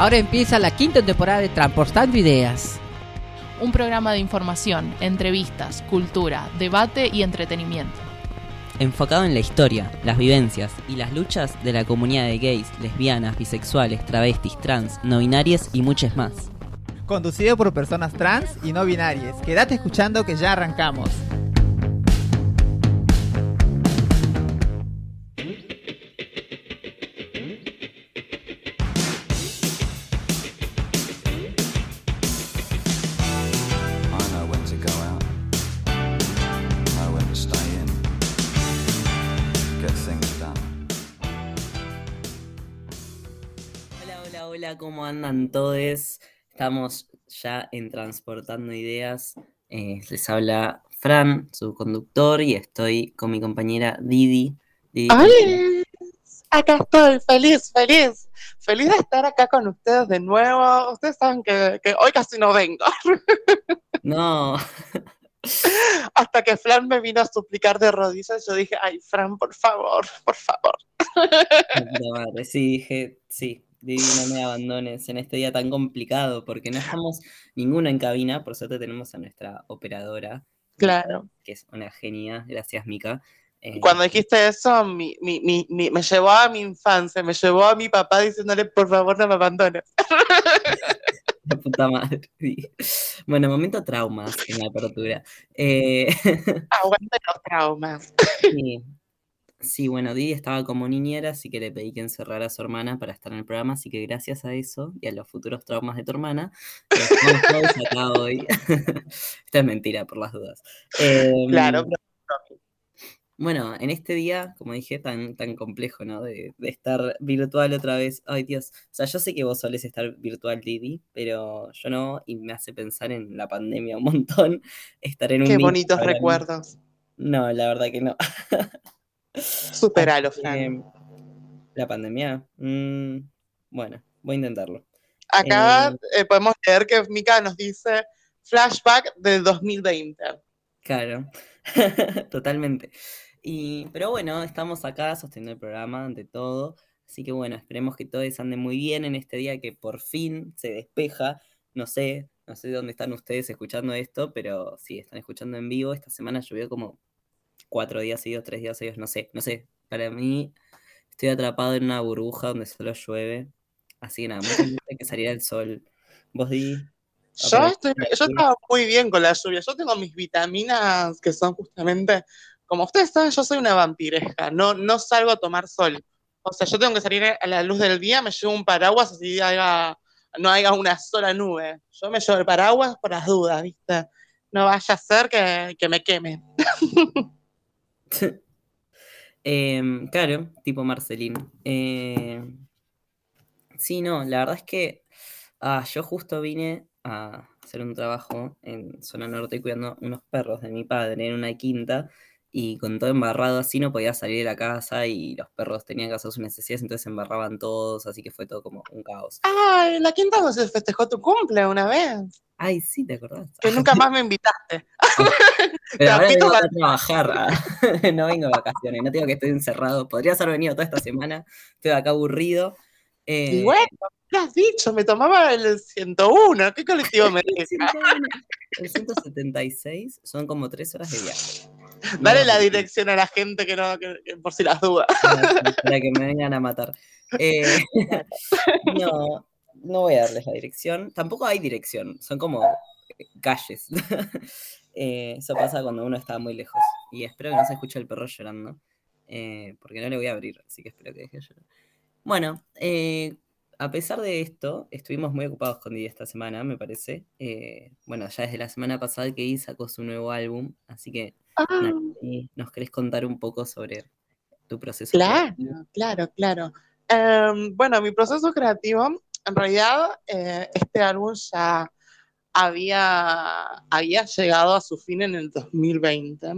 Ahora empieza la quinta temporada de Transportando Ideas. Un programa de información, entrevistas, cultura, debate y entretenimiento. Enfocado en la historia, las vivencias y las luchas de la comunidad de gays, lesbianas, bisexuales, travestis, trans, no binarias y muchas más. Conducido por personas trans y no binarias. Quédate escuchando que ya arrancamos. Andan todos? Estamos ya en Transportando Ideas. Eh, les habla Fran, su conductor, y estoy con mi compañera Didi. Didi, ¡Ay! Acá estoy, feliz, feliz. Feliz de estar acá con ustedes de nuevo. Ustedes saben que, que hoy casi no vengo. No, Hasta que Fran me vino a suplicar de rodillas, yo dije, ay, Fran, por favor, por favor. puta madre, sí, dije, sí, Didi, no me abandones en este día tan complicado, porque no estamos ninguno en cabina, por suerte tenemos a nuestra operadora, Claro. que es una genia, gracias Mica. Eh, Cuando dijiste eso, mi, mi, mi, mi- me llevó a mi infancia, me llevó a mi papá diciéndole, por favor, no me abandones. La puta madre. sí. Bueno, momento traumas en la apertura. Eh, Aguante los traumas. sí. Sí, bueno, Didi estaba como niñera, así que le pedí que encerrara a su hermana para estar en el programa, así que gracias a eso y a los futuros traumas de tu hermana, estamos todos acá hoy. Esto es mentira, por las dudas. Em, Claro, pero- Bueno, en este día, como dije, tan, tan complejo, ¿no? De, de estar virtual otra vez. Ay, Dios. O sea, yo sé que vos solés estar virtual, Didi, pero yo no, y me hace pensar en la pandemia un montón. Estar en un qué bonitos recuerdos. No, la verdad que no. Superalo, Fran. Eh, la pandemia. mm, bueno, voy a intentarlo. Acá eh, podemos leer que Mika nos dice flashback del 2020. Claro, totalmente. Y, pero bueno, estamos acá sosteniendo el programa ante todo. Así que bueno, esperemos que todos anden muy bien en este día que por fin se despeja. No sé, no sé dónde están ustedes escuchando esto, pero si están escuchando en vivo, esta semana llovió como cuatro días seguidos, tres días seguidos, no sé, no sé. Para mí estoy atrapado en una burbuja donde solo llueve. Así que nada, que saliera el sol. ¿Vos di? Yo, estoy, yo estaba muy bien con la lluvia. Yo tengo mis vitaminas que son justamente, como ustedes saben, yo soy una vampiresca. No, no salgo a tomar sol. O sea, yo tengo que salir a la luz del día, me llevo un paraguas así haya, no haya una sola nube. Yo me llevo el paraguas por las dudas, ¿viste? No vaya a ser que, que me queme. Em, claro, tipo Marcelín. Em, sí, no, la verdad es que ah, yo justo vine a hacer un trabajo en zona norte cuidando unos perros de mi padre en una quinta y con todo embarrado así no podía salir de la casa y los perros tenían que hacer sus necesidades, entonces se embarraban todos, así que fue todo como un caos. En la quinta no se festejó tu cumple una vez, Ay, sí, ¿te acordás? que nunca más me invitaste. Pero ahora vengo a trabajar, ah, no vengo de vacaciones, no tengo que estoy encerrado. Podrías haber venido toda esta semana, estoy acá aburrido. Y Eh, bueno, me has dicho, me tomaba el 101. ¿Qué colectivo me el deja? 101, el 176 son como tres horas de viaje. Dale No, la dirección a la gente que no, que- que por si las dudas. para, que me vengan a matar. Eh, no, no voy a darles la dirección. Tampoco hay dirección, son como calles. Eh, eso pasa cuando uno está muy lejos. Y espero que no se escuche el perro llorando, eh, porque no le voy a abrir, así que espero que deje de llorar. Bueno, eh, a pesar de esto, estuvimos muy ocupados con Didi esta semana, me parece. Eh, bueno, ya desde la semana pasada que Didi sacó su nuevo álbum, así que Ah, ¿nos querés contar un poco sobre tu proceso? claro, creativo? claro, claro. Em, bueno, mi proceso creativo, en realidad, eh, este álbum ya había, había llegado a su fin en el 2020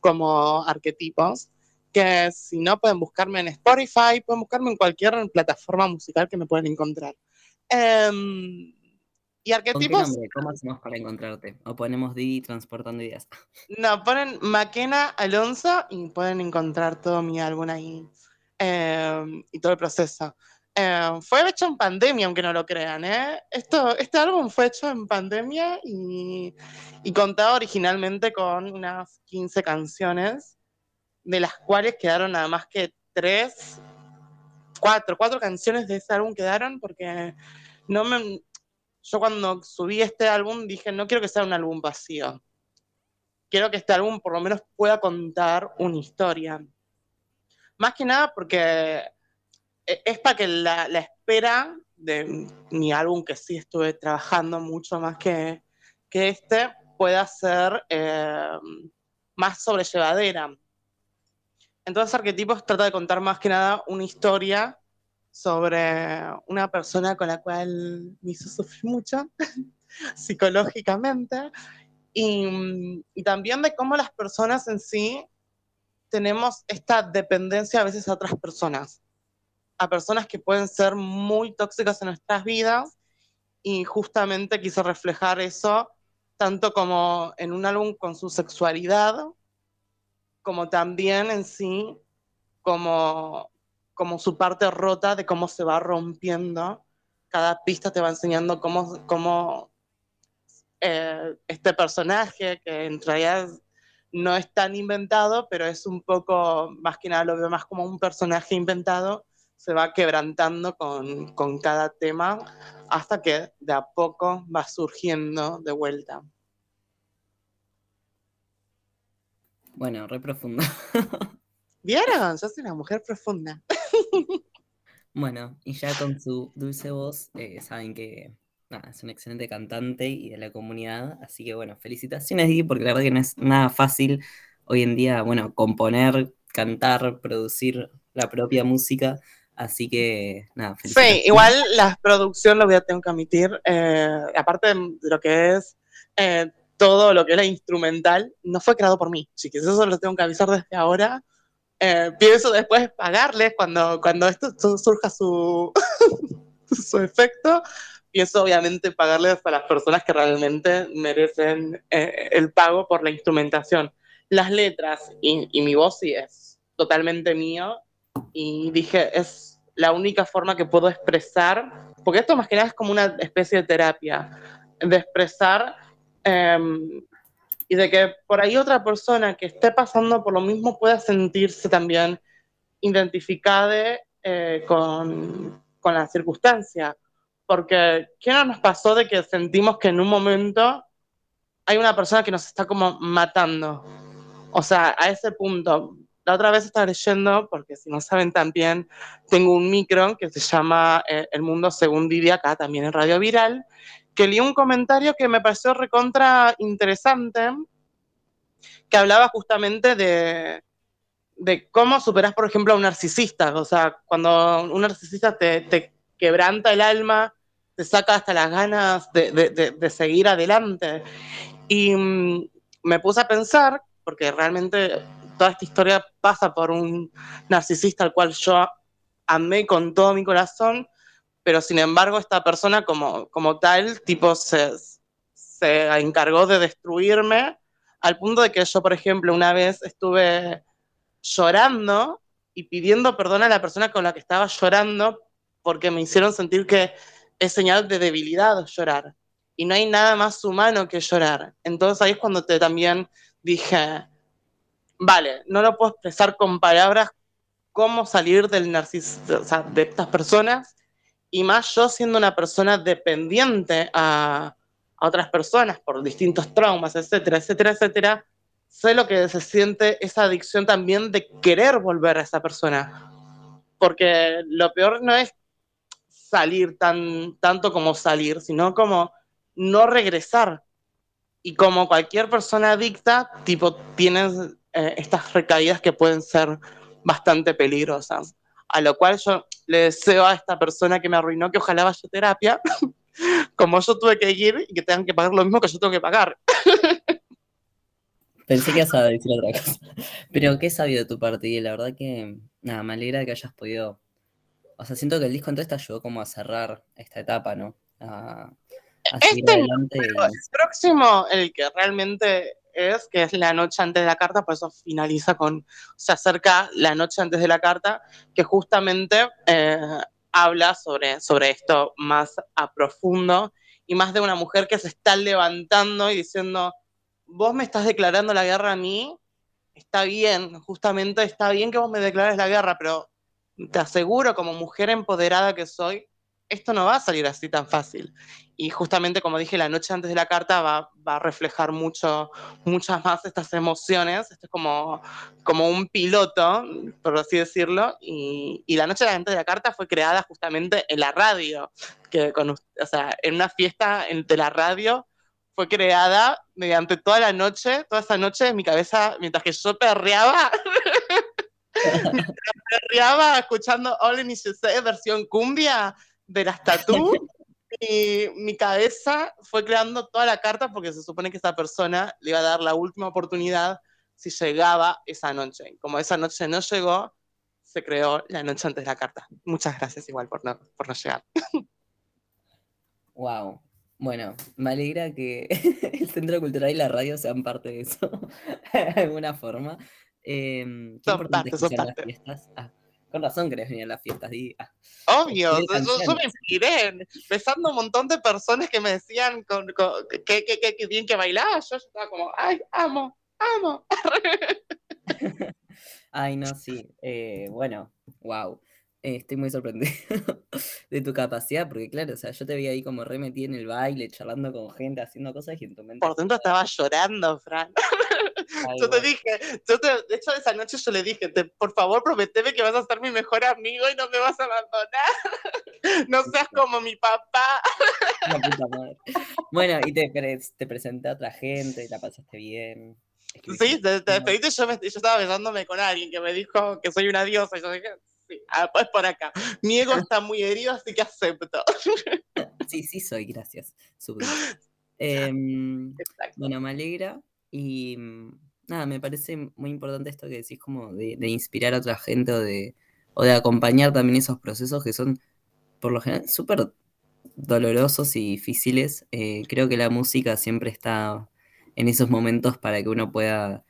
como arquetipos, que si no pueden buscarme en Spotify, pueden buscarme en cualquier plataforma musical que me puedan encontrar. Em, y ¿Con qué arquetipos, nombre? ¿Cómo hacemos para encontrarte? O ponemos Didi transportando ideas. no, ponen Maquena Alonso y pueden encontrar todo mi álbum ahí em, y todo el proceso. Eh, fue hecho en pandemia, aunque no lo crean. ¿eh? Esto, este álbum fue hecho en pandemia y, y contaba originalmente con unas 15 canciones, de las cuales quedaron nada más que tres, cuatro, cuatro canciones de ese álbum quedaron porque no me, yo cuando subí este álbum dije, no quiero que sea un álbum vacío. Quiero que este álbum por lo menos pueda contar una historia. Más que nada porque e- es para que la, la espera de mi álbum, que sí estuve trabajando mucho más que, que este, pueda ser eh, más sobrellevadera. Entonces, Arquetipos trata de contar más que nada una historia sobre una persona con la cual me hizo sufrir mucho psicológicamente y, y también de cómo las personas en sí tenemos esta dependencia a veces a otras personas, a personas que pueden ser muy tóxicas en nuestras vidas y justamente quise reflejar eso tanto como en un álbum con su sexualidad, como también en sí, como, como su parte rota de cómo se va rompiendo. Cada pista te va enseñando cómo, cómo eh, este personaje, que en realidad no es tan inventado, pero es un poco, más que nada lo veo más como un personaje inventado, se va quebrantando con, con cada tema hasta que de a poco va surgiendo de vuelta. Bueno, re profundo. ¿Vieron? Yo soy una mujer profunda. Bueno, y ya con su dulce voz, eh, saben que nada, es un excelente cantante y de la comunidad. Así que bueno, felicitaciones, Di, porque la verdad que no es nada fácil hoy en día, bueno, componer, cantar, producir la propia música. Así que nada, Sí, felicitaciones. igual la producción lo voy a tener que admitir, eh, aparte de lo que es eh, todo lo que es la instrumental, no fue creado por mí, chiquis, eso lo tengo que avisar desde ahora. Eh, pienso después pagarles cuando, cuando esto su- surja su, su efecto, pienso obviamente pagarles a las personas que realmente merecen eh, el pago por la instrumentación. Las letras y, y mi voz sí es totalmente mío y dije, es la única forma que puedo expresar, porque esto más que nada es como una especie de terapia, de expresar eh, y de que por ahí otra persona que esté pasando por lo mismo pueda sentirse también identificada eh, con, con la circunstancia. Porque, ¿qué no nos pasó de que sentimos que en un momento hay una persona que nos está como matando? O sea, a ese punto. La otra vez estaba leyendo, porque si no saben también, tengo un micro que se llama eh, El Mundo Según Didi, acá también en Radio Viral, que leí un comentario que me pareció recontra interesante, que hablaba justamente de, de cómo superás, por ejemplo, a un narcisista. O sea, cuando un narcisista te, te quebranta el alma, te saca hasta las ganas de, de- de- de seguir adelante. Y mm, me puse a pensar, porque realmente toda esta historia pasa por un narcisista al cual yo amé con todo mi corazón, pero sin embargo esta persona como, como tal, tipo, se, se encargó de destruirme al punto de que yo, por ejemplo, una vez estuve llorando y pidiendo perdón a la persona con la que estaba llorando porque me hicieron sentir que es señal de debilidad llorar. Y no hay nada más humano que llorar. Entonces ahí es cuando te también dije, vale, no lo puedo expresar con palabras cómo salir del narcisismo, o sea, de estas personas, y más yo siendo una persona dependiente a, a otras personas por distintos traumas, etcétera, etcétera, etcétera, sé lo que se siente esa adicción también de querer volver a esa persona. Porque lo peor no es salir tan, tanto como salir, sino como no regresar. Y como cualquier persona adicta, tipo, tienes eh, estas recaídas que pueden ser bastante peligrosas. A lo cual yo le deseo a esta persona que me arruinó que ojalá vaya a terapia, como yo tuve que ir y que tengan que pagar lo mismo que yo tengo que pagar. Pensé que ibas a decir otra cosa. Pero qué sabio de tu parte, y la verdad que, nada, me alegra que hayas podido. O sea, siento que el disco entonces te ayudó como a cerrar esta etapa, ¿no? A, a Este no, adelante. El próximo, el que realmente es, que es la noche antes de la carta, por eso finaliza con, se acerca la noche antes de la carta, que justamente eh, habla sobre, sobre esto más a profundo y más de una mujer que se está levantando y diciendo, vos me estás declarando la guerra a mí, está bien, justamente está bien que vos me declares la guerra, pero te aseguro como mujer empoderada que soy, esto no va a salir así tan fácil. Y justamente, como dije, la noche antes de la carta va, va a reflejar mucho, muchas más estas emociones. Esto es como, como un piloto, por así decirlo. Y, y la noche antes de la carta fue creada justamente en la radio, que con, o sea, en una fiesta de la radio fue creada mediante toda la noche, toda esa noche en mi cabeza, mientras que yo perreaba, perreaba escuchando All in Say versión cumbia de las tatú y mi cabeza fue creando toda la carta porque se supone que esa persona le iba a dar la última oportunidad si llegaba esa noche. Como esa noche no llegó, se creó la noche antes de la carta. Muchas gracias igual por no, por no llegar. Wow. Bueno, me alegra que el Centro Cultural y la radio sean parte de eso, de alguna forma. Eh, Son parte, las fiestas. Ah, con razón querés venir a las fiestas, Di. Ah, Obvio, yo, yo me inspiré, besando un montón de personas que me decían con, con- que, que, que- que bien que bailaba, yo estaba como, ay, amo, amo. Ay, no, sí. eh, bueno, wow. estoy muy sorprendido de tu capacidad, porque claro, o sea, yo te vi ahí como re metida en el baile, charlando con gente, haciendo cosas y en tu mente. Por dentro estaba llorando, Fran. Ay, Yo te dije, yo te, de hecho esa noche yo le dije, te- por favor prometeme que vas a ser mi mejor amigo y no me vas a abandonar. No seas como mi papá. La puta madre. Bueno, y te, pre- te presenté a otra gente, y la pasaste bien. Sí, te, te despediste yo, me- yo estaba besándome con alguien que me dijo que soy una diosa. Y yo dije, sí, ah, pues por acá. Mi ego está muy herido, así que acepto. Sí, sí soy, gracias. Exacto. Bueno, me alegra y nada, me parece muy importante esto que decís como de, de inspirar a otra gente o de, o de acompañar también esos procesos que son por lo general súper dolorosos y difíciles. Eh, creo que la música siempre está en esos momentos para que uno pueda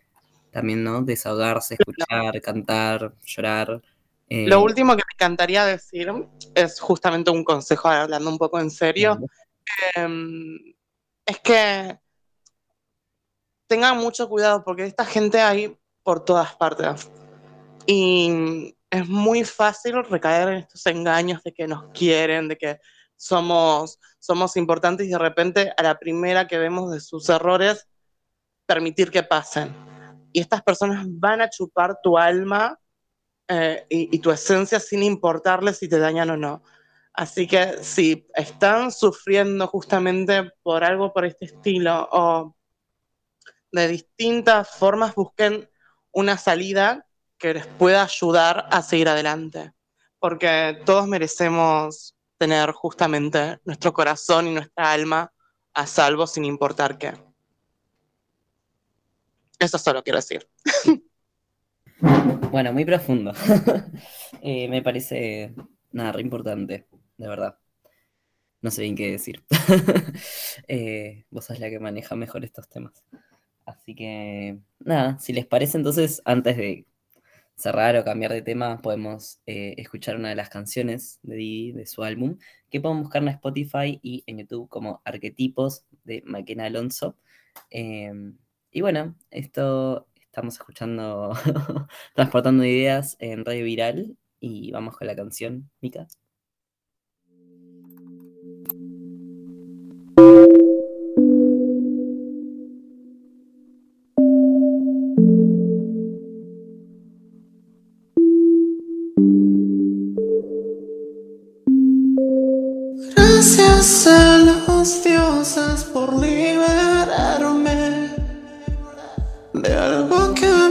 también, ¿no? Desahogarse, escuchar, cantar, llorar. eh, Lo último que me encantaría decir es justamente un consejo, hablando un poco en serio. em, es que tengan mucho cuidado porque esta gente hay por todas partes. Y es muy fácil recaer en estos engaños de que nos quieren, de que somos, somos importantes y de repente a la primera que vemos de sus errores, permitir que pasen. Y estas personas van a chupar tu alma eh, y, y tu esencia sin importarles si te dañan o no. Así que si están sufriendo justamente por algo por este estilo o de distintas formas, busquen una salida que les pueda ayudar a seguir adelante. Porque todos merecemos tener justamente nuestro corazón y nuestra alma a salvo sin importar qué. Eso solo quiero decir. Bueno, muy profundo. Eh, me parece nada, re importante, de verdad. No sé bien qué decir. Eh, vos sos la que maneja mejor estos temas. Así que, nada, si les parece, entonces, antes de cerrar o cambiar de tema, podemos eh, escuchar una de las canciones de Didi, de su álbum, que pueden buscar en Spotify y en YouTube como Arquetipos de Maquena Alonso. Em, y bueno, esto estamos escuchando Transportando Ideas en Radio Viral y vamos con la canción, Mica. Dioses por liberarme de algo que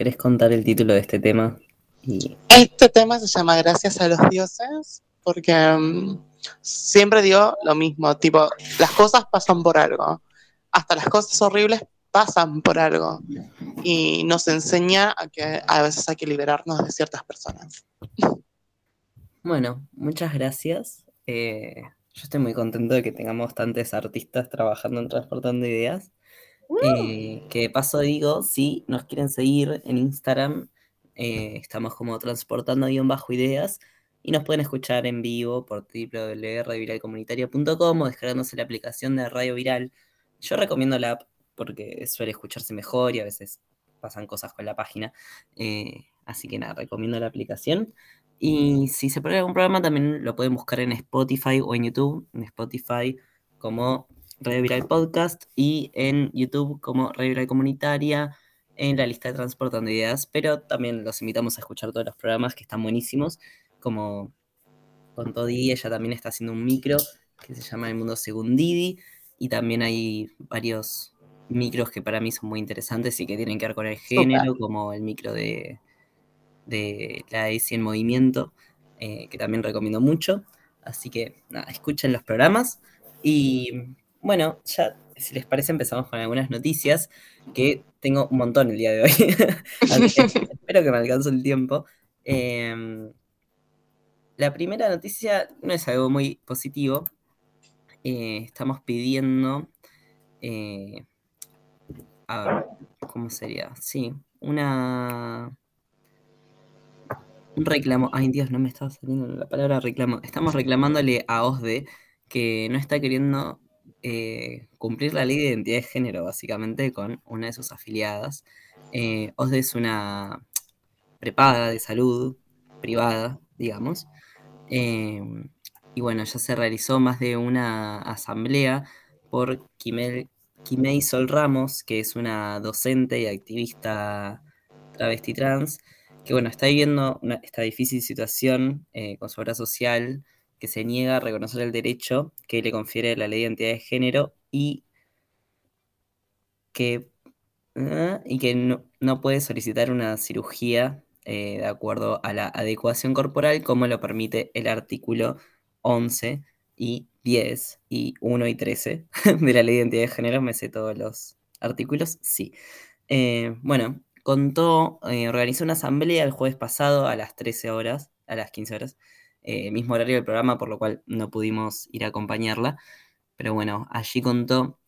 querés contar el título de este tema? Y Este tema se llama Gracias a los dioses porque mm, siempre digo lo mismo, tipo, las cosas pasan por algo, hasta las cosas horribles pasan por algo y nos enseña a que a veces hay que liberarnos de ciertas personas. bueno, muchas gracias. Eh, yo estoy muy contento de que tengamos bastantes artistas trabajando en Transportando Ideas. Eh, que de paso digo, si nos quieren seguir en Instagram, eh, estamos como transportando-ideas y nos pueden escuchar en vivo por www.radioviralcomunitaria.com o descargándose la aplicación de Radio Viral. Yo recomiendo la app porque suele escucharse mejor y a veces pasan cosas con la página. Eh, así que nada, recomiendo la aplicación. Y si se pone algún programa, también lo pueden buscar en Spotify o en YouTube. En Spotify como Radio Viral Podcast y en YouTube como Radio Viral Comunitaria en la lista de Transportando Ideas, pero también los invitamos a escuchar todos los programas que están buenísimos, como con Todi, ella también está haciendo un micro que se llama El Mundo Según Didi, y también hay varios micros que para mí son muy interesantes y que tienen que ver con el género, como el micro de, de la ESI en movimiento, eh, que también recomiendo mucho. Así que nada, escuchen los programas. Y bueno, ya si les parece empezamos con algunas noticias que tengo un montón el día de hoy. Espero que me alcance el tiempo. Eh, la primera noticia no es algo muy positivo. Eh, estamos pidiendo... eh, a ver, ¿cómo sería? Sí, una... Un reclamo. Ay, Dios, no me estaba saliendo la palabra reclamo. Estamos reclamándole a OSDE que no está queriendo eh, cumplir la ley de identidad de género, básicamente, con una de sus afiliadas. Eh, OSDE es una prepaga de salud privada, digamos. Eh, y bueno, ya se realizó más de una asamblea por Quimel, Quimei Sol Ramos, que es una docente y activista travesti trans, que bueno, está viviendo esta difícil situación eh, con su obra social, que se niega a reconocer el derecho que le confiere la ley de identidad de género y que, ah, y que no, no puede solicitar una cirugía eh, de acuerdo a la adecuación corporal como lo permite el artículo 11 y 10 y 1 y 13 de la ley de identidad de género. Me sé todos los artículos, sí. Eh, bueno, contó, eh, organizó una asamblea el jueves pasado a las 13 horas, a las 15 horas, eh, mismo horario del programa, por lo cual no pudimos ir a acompañarla. Pero bueno, allí contó,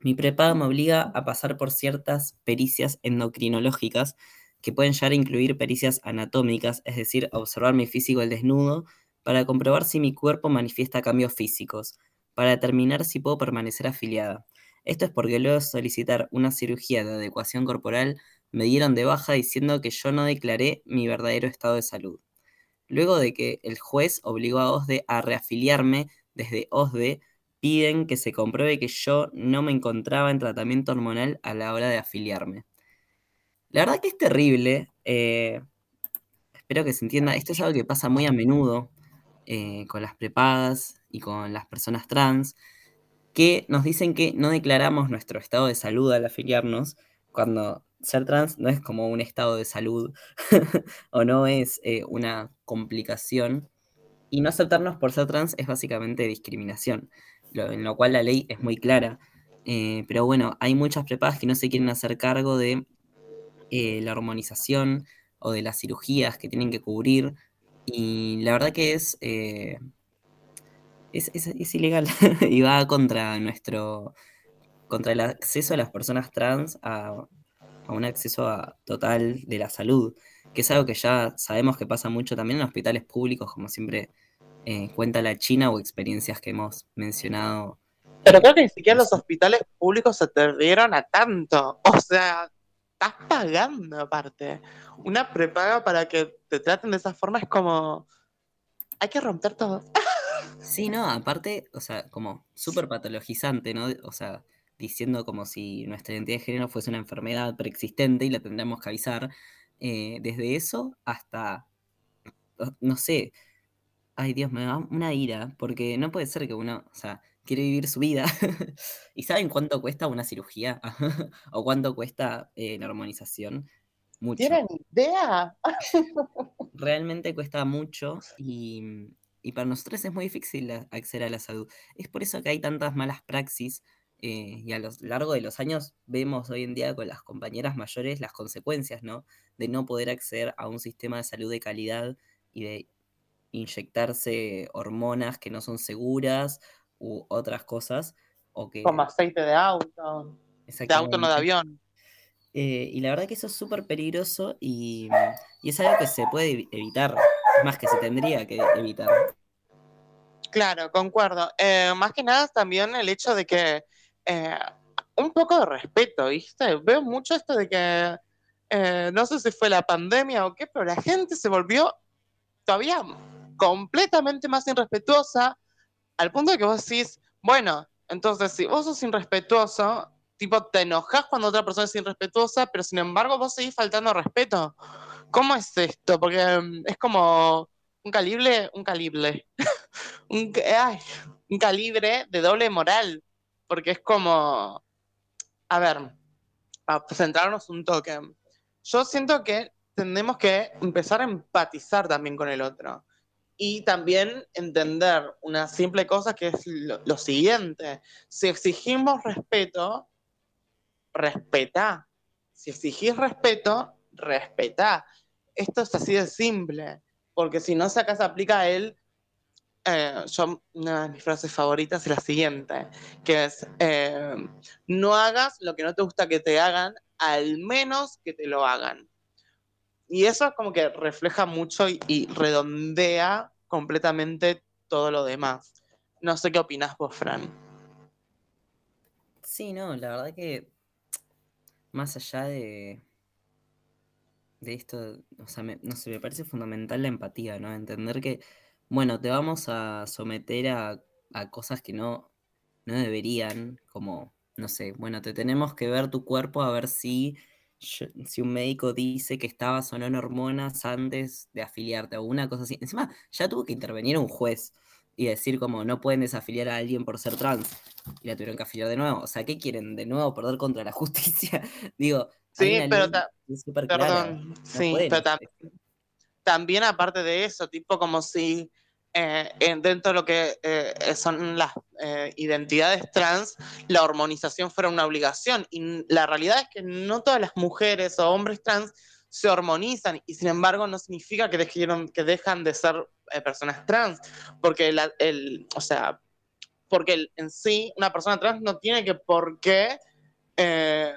mi prepaga me obliga a pasar por ciertas pericias endocrinológicas que pueden llegar a incluir pericias anatómicas, es decir, observar mi físico al desnudo, para comprobar si mi cuerpo manifiesta cambios físicos. para determinar si puedo permanecer afiliada. Esto es porque luego de solicitar una cirugía de adecuación corporal, me dieron de baja diciendo que yo no declaré mi verdadero estado de salud. Luego de que el juez obligó a OSDE a reafiliarme desde OSDE, piden que se compruebe que yo no me encontraba en tratamiento hormonal a la hora de afiliarme. La verdad que es terrible. eh, espero que se entienda. Esto es algo que pasa muy a menudo eh, con las prepagas y con las personas trans, que nos dicen que no declaramos nuestro estado de salud al afiliarnos, cuando ser trans no es como un estado de salud o no es eh, una complicación. Y no aceptarnos por ser trans es básicamente discriminación, en lo cual la ley es muy clara. Eh, pero bueno, hay muchas prepagas que no se quieren hacer cargo de eh, la hormonización o de las cirugías que tienen que cubrir. Y la verdad que es, es, es- es ilegal y va contra nuestro, contra el acceso a las personas trans a, a un acceso a- total de la salud, que es algo que ya sabemos que pasa mucho también en hospitales públicos, como siempre eh, cuenta la China o experiencias que hemos mencionado. Pero creo que ni siquiera los hospitales públicos se atrevieron a tanto. O sea, estás pagando aparte. Una prepaga para que te traten de esa forma es como. Hay que romper todo. Sí, no, aparte, o sea, como súper patologizante, ¿no? O sea, diciendo como si nuestra identidad de género fuese una enfermedad preexistente y la tendríamos que avisar. Eh, desde eso hasta, no sé, ay Dios, me da una ira, porque no puede ser que uno, o sea, quiere vivir su vida. ¿Y saben cuánto cuesta una cirugía? ¿O cuánto cuesta eh, la hormonización? Mucho. ¿Tienen idea? realmente cuesta mucho y, y para nosotros es muy difícil acceder a la salud. Es por eso que hay tantas malas praxis eh, y a lo largo de los años vemos hoy en día con las compañeras mayores las consecuencias, ¿no? De no poder acceder a un sistema de salud de calidad y de inyectarse hormonas que no son seguras u otras cosas. O que, Como aceite de auto. De auto, no de avión. Eh, y la verdad que eso es súper peligroso y, y es algo que se puede evi- evitar, más que se tendría que evitar. Claro, concuerdo. Eh, más que nada también el hecho de que eh, un poco de respeto, ¿viste? Veo mucho esto de que eh, no sé si fue la pandemia o qué, pero la gente se volvió todavía completamente más irrespetuosa al punto de que vos decís, bueno, entonces si vos sos irrespetuoso, tipo te enojas cuando otra persona es irrespetuosa, pero sin embargo vos seguís faltando al respeto. ¿Cómo es esto? Porque mm, es como un calibre, un calibre, un, ay, un calibre de doble moral, porque es como, a ver, a centrarnos un toque. Yo siento que tenemos que empezar a empatizar también con el otro y también entender una simple cosa que es lo, lo siguiente. Si exigimos respeto, respeta. Si exigís respeto, respeta. Esto es así de simple, porque si no, si acá se aplica él, eh, una de mis frases favoritas es la siguiente, que es, eh, no hagas lo que no te gusta que te hagan, al menos que te lo hagan. Y eso es como que refleja mucho y, redondea completamente todo lo demás. No sé qué opinas vos, Fran. Sí, no, la verdad que más allá de, de esto, o sea, me, no sé, me parece fundamental la empatía, ¿no? Entender que, bueno, te vamos a someter a, a cosas que no, no deberían, como, no sé, bueno, te tenemos que ver tu cuerpo a ver si, si un médico dice que estabas o no en hormonas antes de afiliarte o una cosa así. Encima, ya tuvo que intervenir un juez y decir como no pueden desafiliar a alguien por ser trans y la tuvieron que afiliar de nuevo. O sea, ¿qué quieren? ¿De nuevo perder contra la justicia? Digo, Sí, pero ta-. Perdón, No sí, pero también aparte de eso, tipo como si eh, en- dentro de lo que eh, son las eh, identidades trans, la hormonización fuera una obligación. Y la realidad es que no todas las mujeres o hombres trans se hormonizan y sin embargo no significa que, dejaron, que dejan de ser eh, personas trans, porque o sea, porque en sí una persona trans no tiene que por qué eh,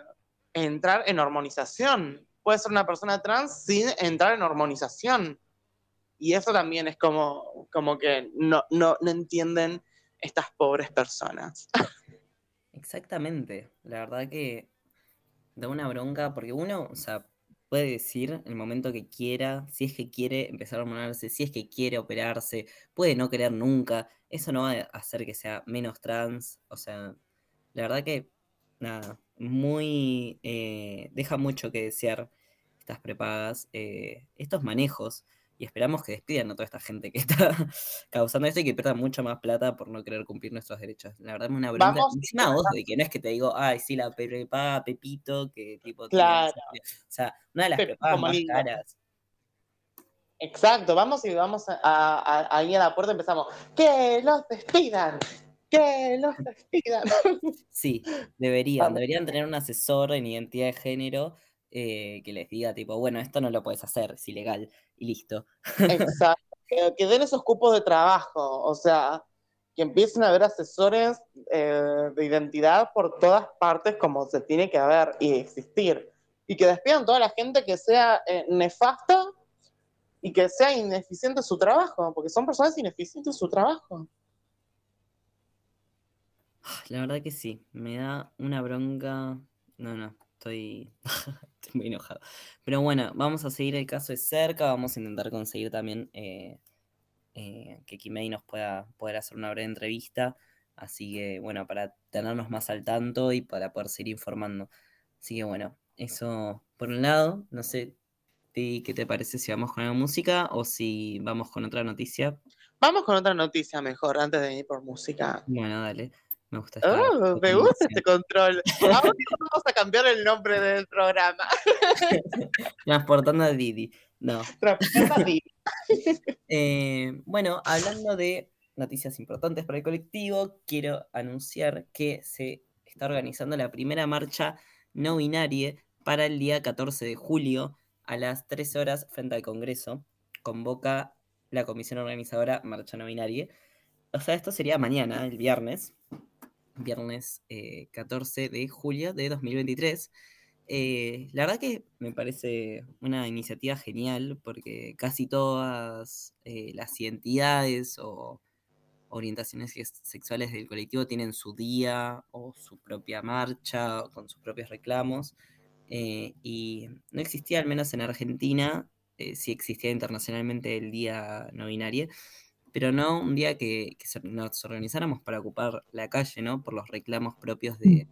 entrar en hormonización. Puede ser una persona trans sin entrar en hormonización. Y eso también es como, como que no, no, no entienden estas pobres personas. Exactamente. La verdad que da una bronca porque uno, o sea, puede decir el momento que quiera, si es que quiere empezar a hormonarse, si es que quiere operarse, puede no querer nunca. Eso no va a hacer que sea menos trans. O sea, la verdad que, nada, muy... eh, deja mucho que desear estas prepagas, eh, estos manejos. Y esperamos que despidan a toda esta gente que está causando esto y que pierdan mucha más plata por no querer cumplir nuestros derechos. La verdad es una bronca. Encima vos, de que no es que te digo, ay, sí, la prepaga Pepito, que tipo... tiene Claro. O sea, una de las prepagas más caras. Exacto, vamos y vamos a- a- a- ahí a la puerta empezamos. ¡Que los despidan! ¡Que los despidan! Sí, deberían, deberían tener un asesor en identidad de género eh, que les diga, tipo, bueno, esto no lo puedes hacer, es ilegal, y listo. Exacto. Que, que den esos cupos de trabajo, o sea, que empiecen a haber asesores eh, de identidad por todas partes como se tiene que haber y existir. Y que despidan toda la gente que sea eh, nefasta y que sea ineficiente su trabajo, porque son personas ineficientes en su trabajo. La verdad que sí, me da una bronca. No, no, estoy, estoy muy enojado. Pero bueno, vamos a seguir el caso de cerca, vamos a intentar conseguir también eh, eh, que Kimei nos pueda poder hacer una breve entrevista. Así que bueno, para tenernos más al tanto y para poder seguir informando. Así que bueno, eso por un lado, no sé Ti, qué te parece si vamos con la música o si vamos con otra noticia. Vamos con otra noticia mejor antes de ir por música. Bueno, dale, me gusta esta, Oh, esta me gusta este control. Ahora vamos a cambiar el nombre del programa. Transportando a Didi. No. Transporta a Didi. Eh, bueno, hablando de noticias importantes para el colectivo, quiero anunciar que se está organizando la primera marcha no binaria para el día 14 de julio a las 13 horas frente al Congreso. Convoca la comisión organizadora Marcha No Binaria. O sea, esto sería mañana, el viernes. Viernes eh, 14 de julio de 2023. Eh, la verdad que me parece una iniciativa genial porque casi todas eh, las identidades o orientaciones sex- sexuales del colectivo tienen su día o su propia marcha con sus propios reclamos. eh, y no existía, al menos en Argentina, eh, sí existía internacionalmente el día no binario, pero no un día que, nos organizáramos para ocupar la calle, ¿no? Por los reclamos propios de,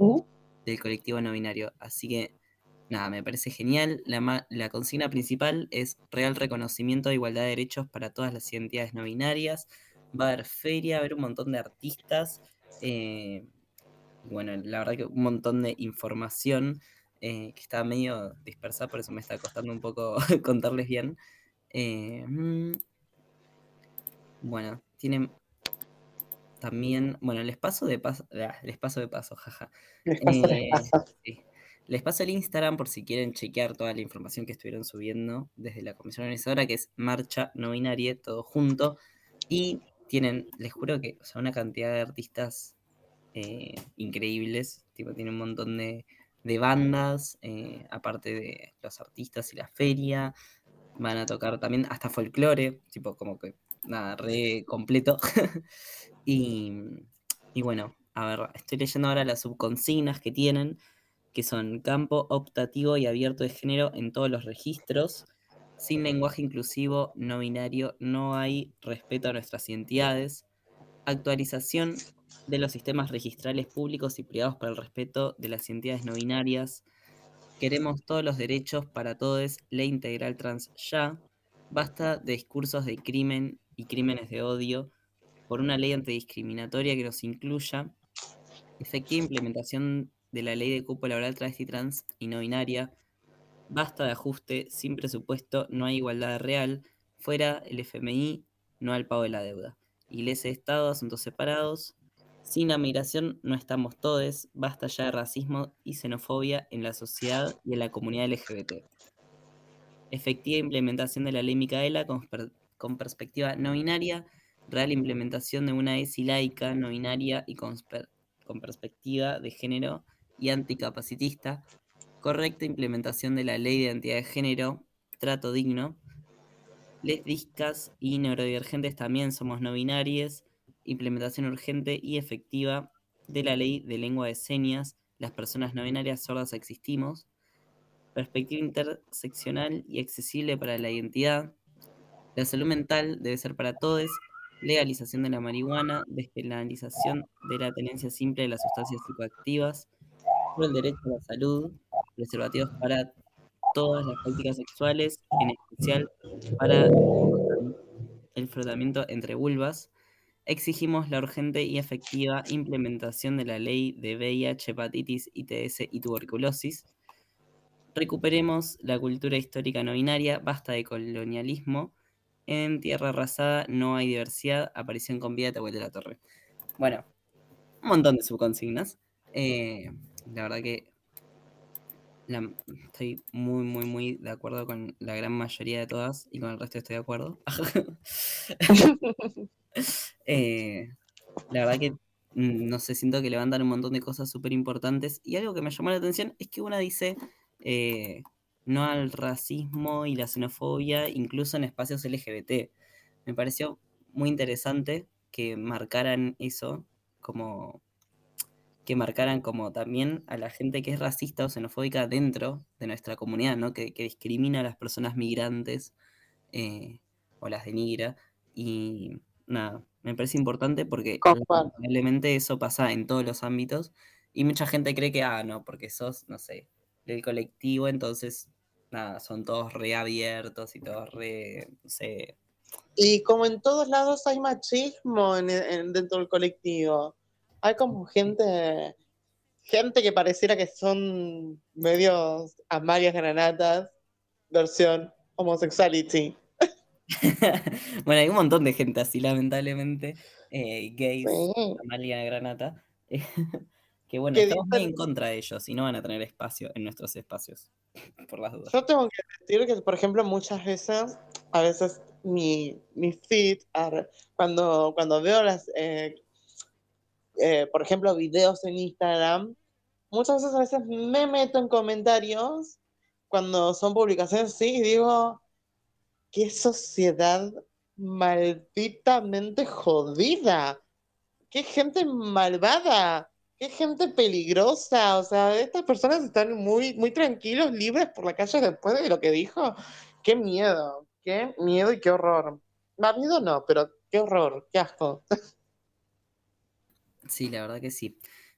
del colectivo no binario. Así que, nada, me parece genial. La, la consigna principal es real reconocimiento de igualdad de derechos para todas las identidades no binarias. Va a haber feria, va a haber un montón de artistas. eh, bueno, la verdad que un montón de información eh, que está medio dispersada, por eso me está costando un poco contarles bien. Eh, mm, bueno, tienen también, bueno, les paso de paso, ah, les paso de paso, jaja. Les paso, les Eh, paso. sí. Les paso el Instagram por si quieren chequear toda la información que estuvieron subiendo desde la comisión organizadora, que es Marcha No Binaria, todo junto. Y tienen, les juro que, o sea, una cantidad de artistas eh, increíbles. Tipo, tiene un montón de, de bandas, eh, aparte de los artistas y la feria. Van a tocar también hasta folclore, tipo, como que nada, re completo. y, y bueno, a ver, estoy leyendo ahora las subconsignas que tienen, que son campo optativo y abierto de género en todos los registros. Sin lenguaje inclusivo, no binario, no hay respeto a nuestras identidades. Actualización de los sistemas registrales públicos y privados para el respeto de las identidades no binarias. Queremos todos los derechos para todos, ley integral trans ya. Basta de discursos de crimen y crímenes de odio por una ley antidiscriminatoria que nos incluya. Efectiva implementación de la ley de cupo laboral travesti trans y no binaria. Basta de ajuste, sin presupuesto, no hay igualdad real. Fuera el FMI, no al pago de la deuda. Iglesia de Estado, asuntos separados. Sin la migración no estamos todes. Basta ya de racismo y xenofobia en la sociedad y en la comunidad LGBT. Efectiva implementación de la ley Micaela con, con perspectiva no binaria. Real implementación de una ESI laica, no binaria y con, per- con perspectiva de género y anticapacitista. Correcta implementación de la ley de identidad de género. Trato digno. Lesbiscas y neurodivergentes también somos no binarias. implementación urgente y efectiva de la ley de lengua de señas, las personas no binarias sordas existimos, perspectiva interseccional y accesible para la identidad, la salud mental debe ser para todos, legalización de la marihuana, despenalización de la tenencia simple de las sustancias psicoactivas, por el derecho a la salud, preservativos para todas las prácticas sexuales, en especial para el frotamiento entre vulvas. Exigimos la urgente y efectiva implementación de la ley de VIH, hepatitis, ITS y tuberculosis. Recuperemos la cultura histórica no binaria, basta de colonialismo. En tierra arrasada no hay diversidad, aparición con vida de Tehuel de la Torre. Bueno, un montón de subconsignas. Eh, la verdad que la- estoy muy, muy, muy de acuerdo con la gran mayoría de todas y con el resto estoy de acuerdo. Eh, la verdad que, mm, no sé, siento que levantan un montón de cosas súper importantes y algo que me llamó la atención es que una dice eh, no al racismo y la xenofobia, incluso en espacios LGBT. Me pareció muy interesante que marcaran eso como que marcaran como también a la gente que es racista o xenofóbica dentro de nuestra comunidad, ¿no? Que, que discrimina a las personas migrantes eh, o las denigra. Y nada, me parece importante porque lamentablemente eso pasa en todos los ámbitos y mucha gente cree que, ah, no, porque sos, no sé, del colectivo, entonces, nada, son todos reabiertos y todos re, no sé, Y como en todos lados hay machismo en- en- dentro del colectivo. Hay como gente, gente que pareciera que son medios amarias granatas, versión homosexuality. bueno, hay un montón de gente así, lamentablemente, eh, gays, Sí. Amalia Granata, que bueno, Que estamos en contra de ellos y no van a tener espacio en nuestros espacios, por las dudas. Yo tengo que decir que, por ejemplo, muchas veces, a veces mi, mi feed, cuando, cuando veo las, eh, eh, por ejemplo, videos en Instagram, muchas veces a veces me meto en comentarios cuando son publicaciones así y digo, qué sociedad malditamente jodida, qué gente malvada, qué gente peligrosa, o sea, estas personas están muy, muy tranquilos, libres por la calle después de lo que dijo, qué miedo, qué miedo y qué horror. Más miedo no, pero qué horror, qué asco. Sí, la verdad que sí.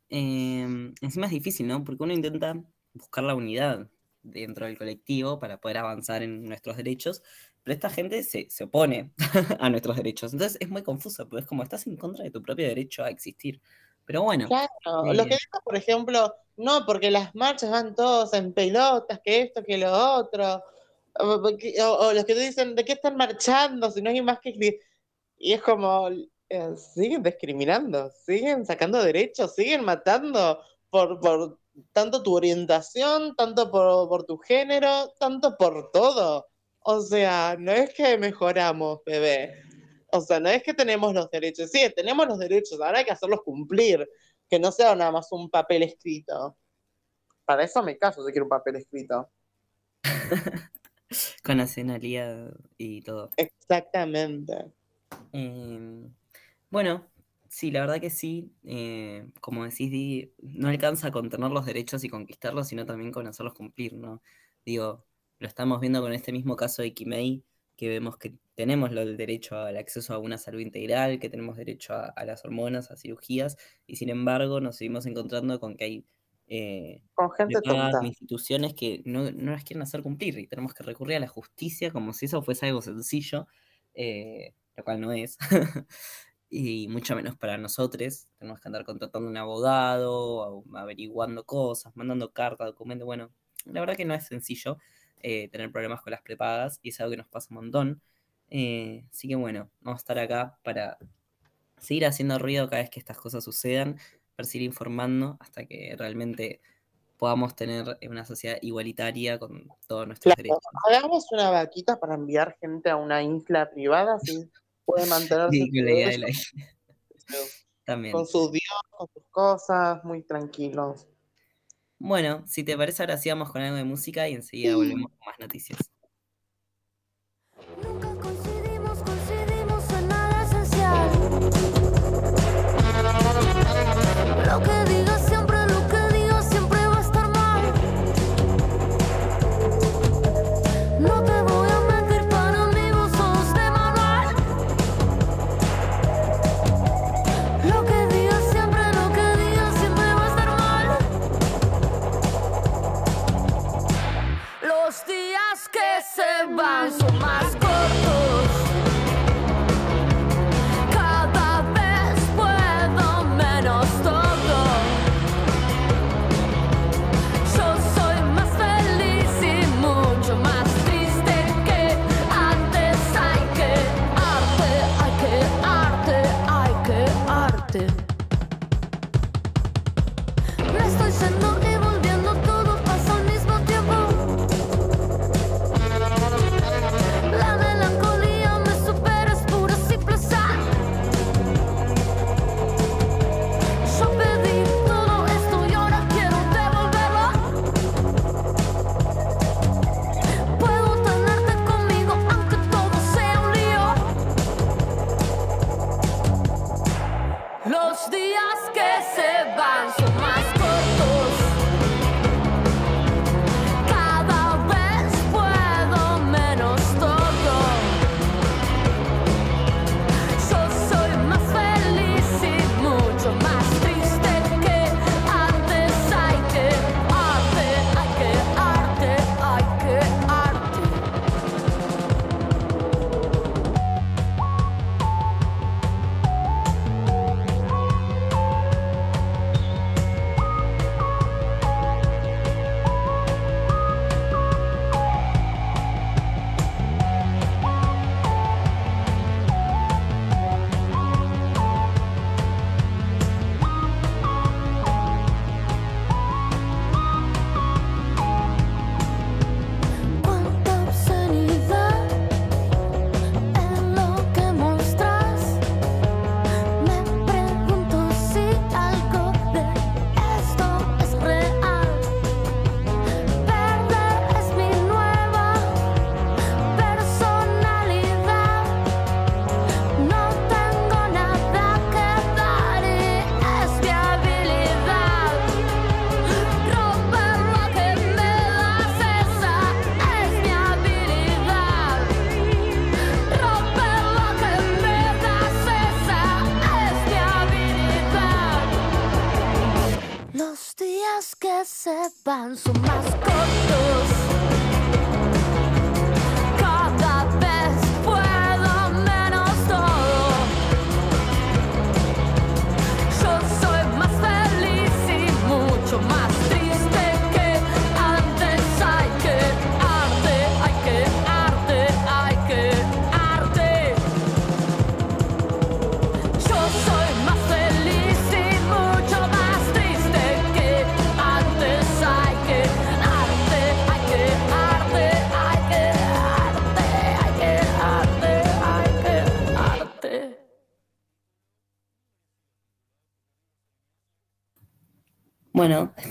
Em, encima es difícil, ¿no? Porque uno intenta buscar la unidad dentro del colectivo para poder avanzar en nuestros derechos, pero esta gente se, se opone a nuestros derechos. Entonces es muy confuso, porque es como estás en contra de tu propio derecho a existir. Pero bueno, Claro, lo que dijo, por ejemplo, no, porque las marchas van todos en pelotas, que esto, que lo otro, o, o o- los que te dicen, ¿de qué están marchando? Si no hay más que... escri-". Y es como, eh, siguen discriminando, siguen sacando derechos, siguen matando por, por tanto tu orientación, tanto por, por tu género, tanto por todo. O sea, no es que mejoramos, bebé. O sea, no es que tenemos los derechos. Sí, tenemos los derechos, ahora hay que hacerlos cumplir. Que no sea nada más un papel escrito. Para eso me caso si quiero un papel escrito. con nacionalidad y todo. Exactamente. Em, bueno, sí, la verdad que sí. eh, como decís, Di, no alcanza con tener los derechos y conquistarlos, sino también con hacerlos cumplir, ¿no? Digo, lo estamos viendo con este mismo caso de Kimei, que vemos que tenemos lo- el derecho al acceso a una salud integral, que tenemos derecho a, a las hormonas, a cirugías, y sin embargo nos seguimos encontrando con que hay eh, Con gente tonta. instituciones que no, no las quieren hacer cumplir y tenemos que recurrir a la justicia como si eso fuese algo sencillo, eh, lo cual no es, y mucho menos para nosotros. Tenemos que andar contratando un abogado, averiguando cosas, mandando cartas, documentos. Bueno, la verdad que no es sencillo eh, tener problemas con las prepagas y es algo que nos pasa un montón. Eh, así que bueno, vamos a estar acá para seguir haciendo ruido cada vez que estas cosas sucedan, para seguir informando hasta que realmente podamos tener una sociedad igualitaria con todos nuestros Claro, derechos. hagamos una vaquita para enviar gente a una isla privada, así puede mantenerse Sí, la idea de la También. con su Dios, con sus cosas, muy tranquilos. Bueno, si te parece, ahora sí vamos con algo de música y enseguida volvemos con más noticias.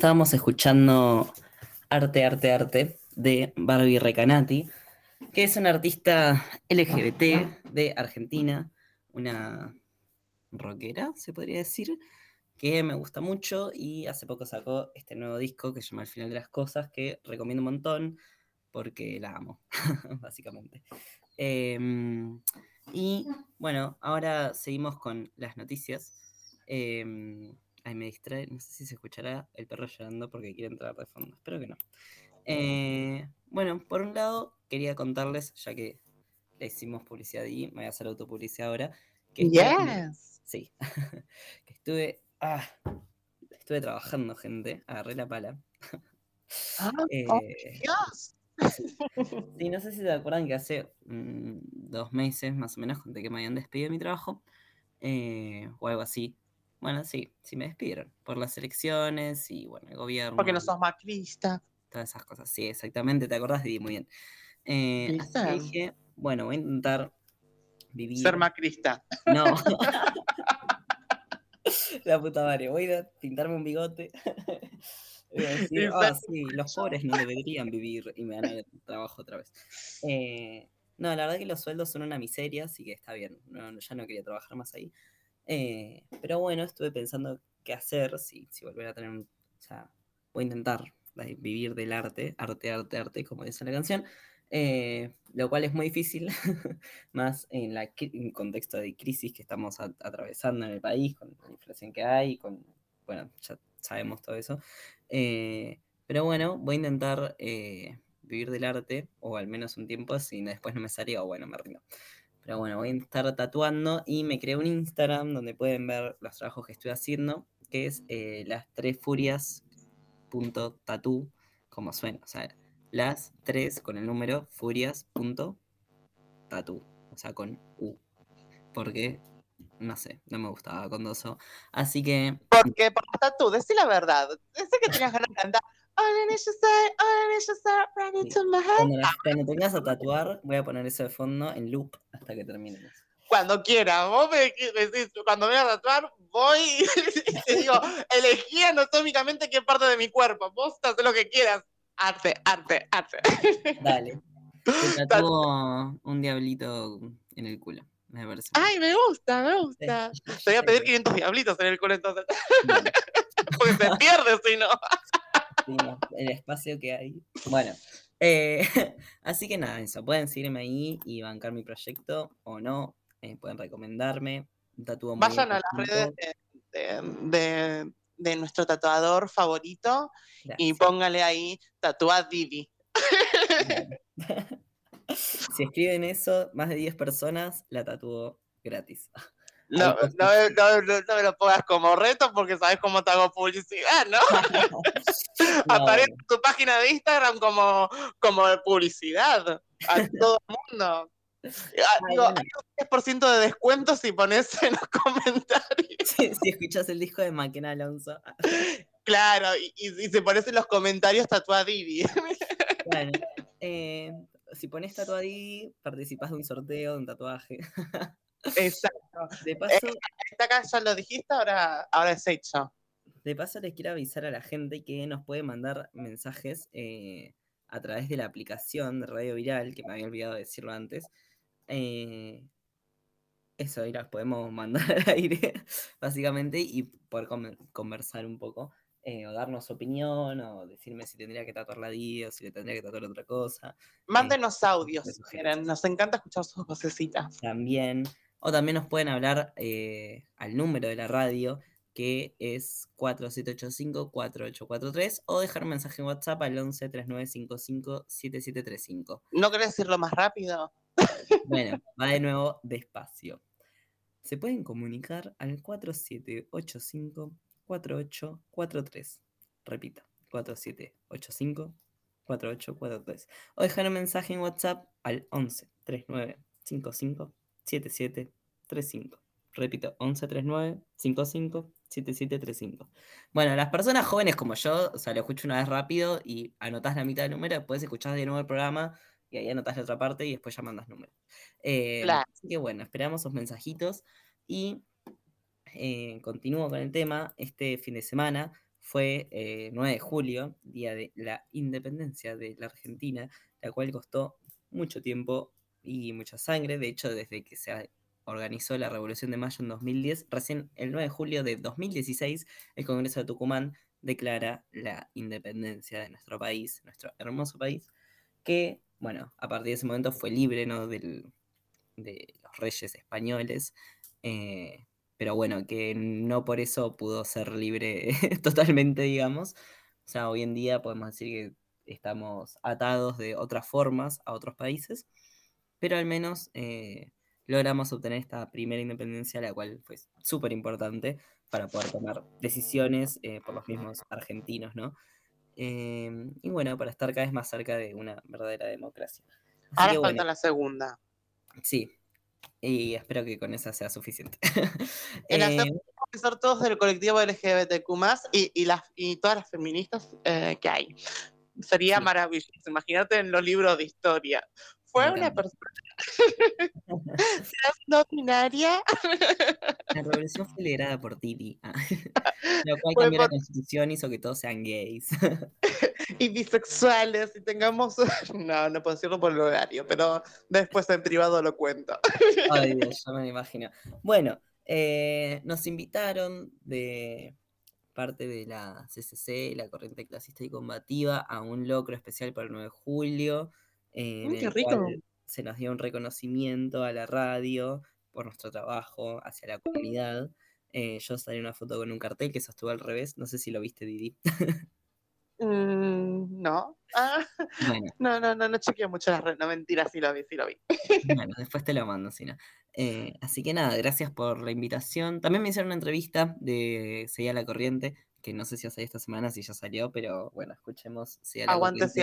Estábamos escuchando Arte, Arte, Arte de Barbie Recanati, que es una artista LGBT de Argentina, una rockera, se podría decir, que me gusta mucho y hace poco sacó este nuevo disco que se llama El final de las cosas, que recomiendo un montón porque la amo, básicamente. Em, y bueno, ahora seguimos con las noticias. Em, ay, me distrae, no sé si se escuchará el perro llorando porque quiere entrar de fondo, espero que no. Eh, bueno, por un lado, quería contarles, ya que le hicimos publicidad y me voy a hacer autopublicidad ahora. Que estuve- Yes. Sí, que estuve, ah, estuve trabajando, gente, agarré la pala. Ah, Eh, oh, Dios. Sí, no sé si te acuerdan que hace mm, dos meses más o menos conté que me habían despedido de mi trabajo eh, o algo así. Bueno, sí, sí me despidieron por las elecciones y bueno, el gobierno. Porque no sos macrista. Todas esas cosas. Sí, exactamente, te acordás, Didi, muy bien. Eh, así que dije, bueno, voy a intentar vivir. Ser macrista. No. La puta madre, voy a pintarme un bigote. Voy a decir, ah, sí, los pobres no deberían vivir y me van a dar trabajo otra vez. Eh, no, la verdad que los sueldos son una miseria, así que está bien. no- ya no quería trabajar más ahí. Eh, pero bueno, estuve pensando qué hacer si, si volver a tener un. O sea, voy a intentar eh, vivir del arte, arte, arte, arte, como dice la canción. eh, lo cual es muy difícil, más en la en contexto de crisis que estamos a- atravesando en el país, con la inflación que hay, con, bueno, ya sabemos todo eso. Eh, pero bueno, voy a intentar eh, vivir del arte, o al menos un tiempo, si después no me sale, o bueno, me rindo. Pero bueno, voy a estar tatuando y me creé un Instagram donde pueden ver los trabajos que estoy haciendo, que es eh, las tres furias.tatu, como suena, o sea, las tres con el número furias.tatu, o sea, con U. Porque no sé, no me gustaba Condoso. Así que, Porque por tú, decí la verdad. Decí que tenías ganas de cantar. Cuando, la- cuando tengas a tatuar, voy a poner eso de fondo en loop hasta que terminemos. Cuando quieras, vos me decís, cuando me vas a tatuar, voy y te digo, elegí anatómicamente qué parte de mi cuerpo. Vos haz lo que quieras. Arte, arte, arte. Dale. Te un diablito en el culo, me parece. Ay, me gusta, me gusta. Te voy a pedir 500 diablitos en el culo entonces. Porque se pierde si no. sí, no, el espacio que hay. Bueno, eh, así que nada, eso. Pueden seguirme ahí y bancar mi proyecto o no. eh, pueden recomendarme. Un tatúo muy Vayan a las redes de, de- de- de nuestro tatuador favorito y póngale ahí tatuá Didi. Si escriben eso, más de 10 personas, la tatúo gratis. No, no, me- no, no- no me lo pongas como reto porque sabes cómo te hago publicidad, ¿no? Aparece en tu página de Instagram como, como publicidad a todo el mundo. Ah, digo, hay un 10% de descuento si pones en los comentarios. si, si escuchas el disco de Maquena Alonso. Claro, y, y, si pones en los comentarios tatuá Didi. Bueno, eh, si pones tatuadí, participas de un sorteo de un tatuaje. Exacto. De paso, Está acá, ya lo dijiste, ahora, ahora es hecho. de paso les quiero avisar a la gente que nos puede mandar mensajes eh, a través de la aplicación de Radio Viral, que me había olvidado decirlo antes. Eh, eso, ahí las podemos mandar al aire, básicamente, y poder con- conversar un poco, eh, o darnos opinión, o decirme si tendría que tatuar la Di o si le tendría que tatuar otra cosa. Mándenos audios de si quieren. Nos encanta escuchar sus vocecitas. También, o también nos pueden hablar eh, al número de la radio, que es 4785-4843, o dejar un mensaje en WhatsApp al 11 3955 7735. ¿No querés decirlo más rápido? Bueno, va de nuevo despacio. Se pueden comunicar al 4785-4843. Repito, 4785-4843. O dejar un mensaje en WhatsApp al 11 39 55 77 35. Repito, 11 39 55 77 35. Bueno, las personas jóvenes como yo, o sea, lo escucho una vez rápido y anotás la mitad del número, después escuchás de nuevo el programa y ahí anotás la otra parte y después ya mandas número. Eh, Claro. Así que bueno, esperamos sus mensajitos y eh, continúo con el tema. Este fin de semana fue eh, 9 de julio, día de la independencia de la Argentina, la cual costó mucho tiempo y mucha sangre. De hecho, desde que se organizó la Revolución de Mayo en 2010, recién el 9 de julio de 2016, el Congreso de Tucumán declara la independencia de nuestro país, nuestro hermoso país, que, bueno, a partir de ese momento fue libre, ¿no? Del, de los reyes españoles, eh, pero bueno, que no por eso pudo ser libre totalmente, digamos. O sea, hoy en día podemos decir que estamos atados de otras formas a otros países, pero al menos eh, logramos obtener esta primera independencia, la cual fue súper importante para poder tomar decisiones eh, por los mismos argentinos, ¿no? Eh, y bueno, para estar cada vez más cerca de una verdadera democracia. Así Ahora que falta bueno, la segunda. sí, y espero que con esa sea suficiente. En la segunda ser todos del colectivo LGBTQ y, y, las, y todas las feministas eh, que hay. Sería Sí. maravilloso. Imagínate en los libros de historia. Fue una persona no binaria. La revolución fue liderada por Titi, ah, lo cual cambió la constitución y hizo que todos sean gays. y bisexuales y tengamos no no puedo decirlo por el horario pero después en privado lo cuento Ay, Dios, ya me lo imagino. Bueno, eh, nos invitaron de parte de la CCC, la Corriente Clasista y Combativa, a un locro especial para el 9 de julio, en Mm, qué el rico. cual se nos dio un reconocimiento a la radio por nuestro trabajo hacia la comunidad. Eh, yo salí una foto con un cartel que sostuvo al revés, no sé si lo viste, Didi. Mm, no Ah, Bueno, no no no no chequeo mucho las redes no mentira sí lo vi sí lo vi Bueno, después te lo mando, si no. Eh, así que nada, gracias por la invitación. También me hicieron una entrevista de Seguía la Corriente, que no sé si va a salir esta semana, si ya salió, pero bueno, escuchemos la aguante sí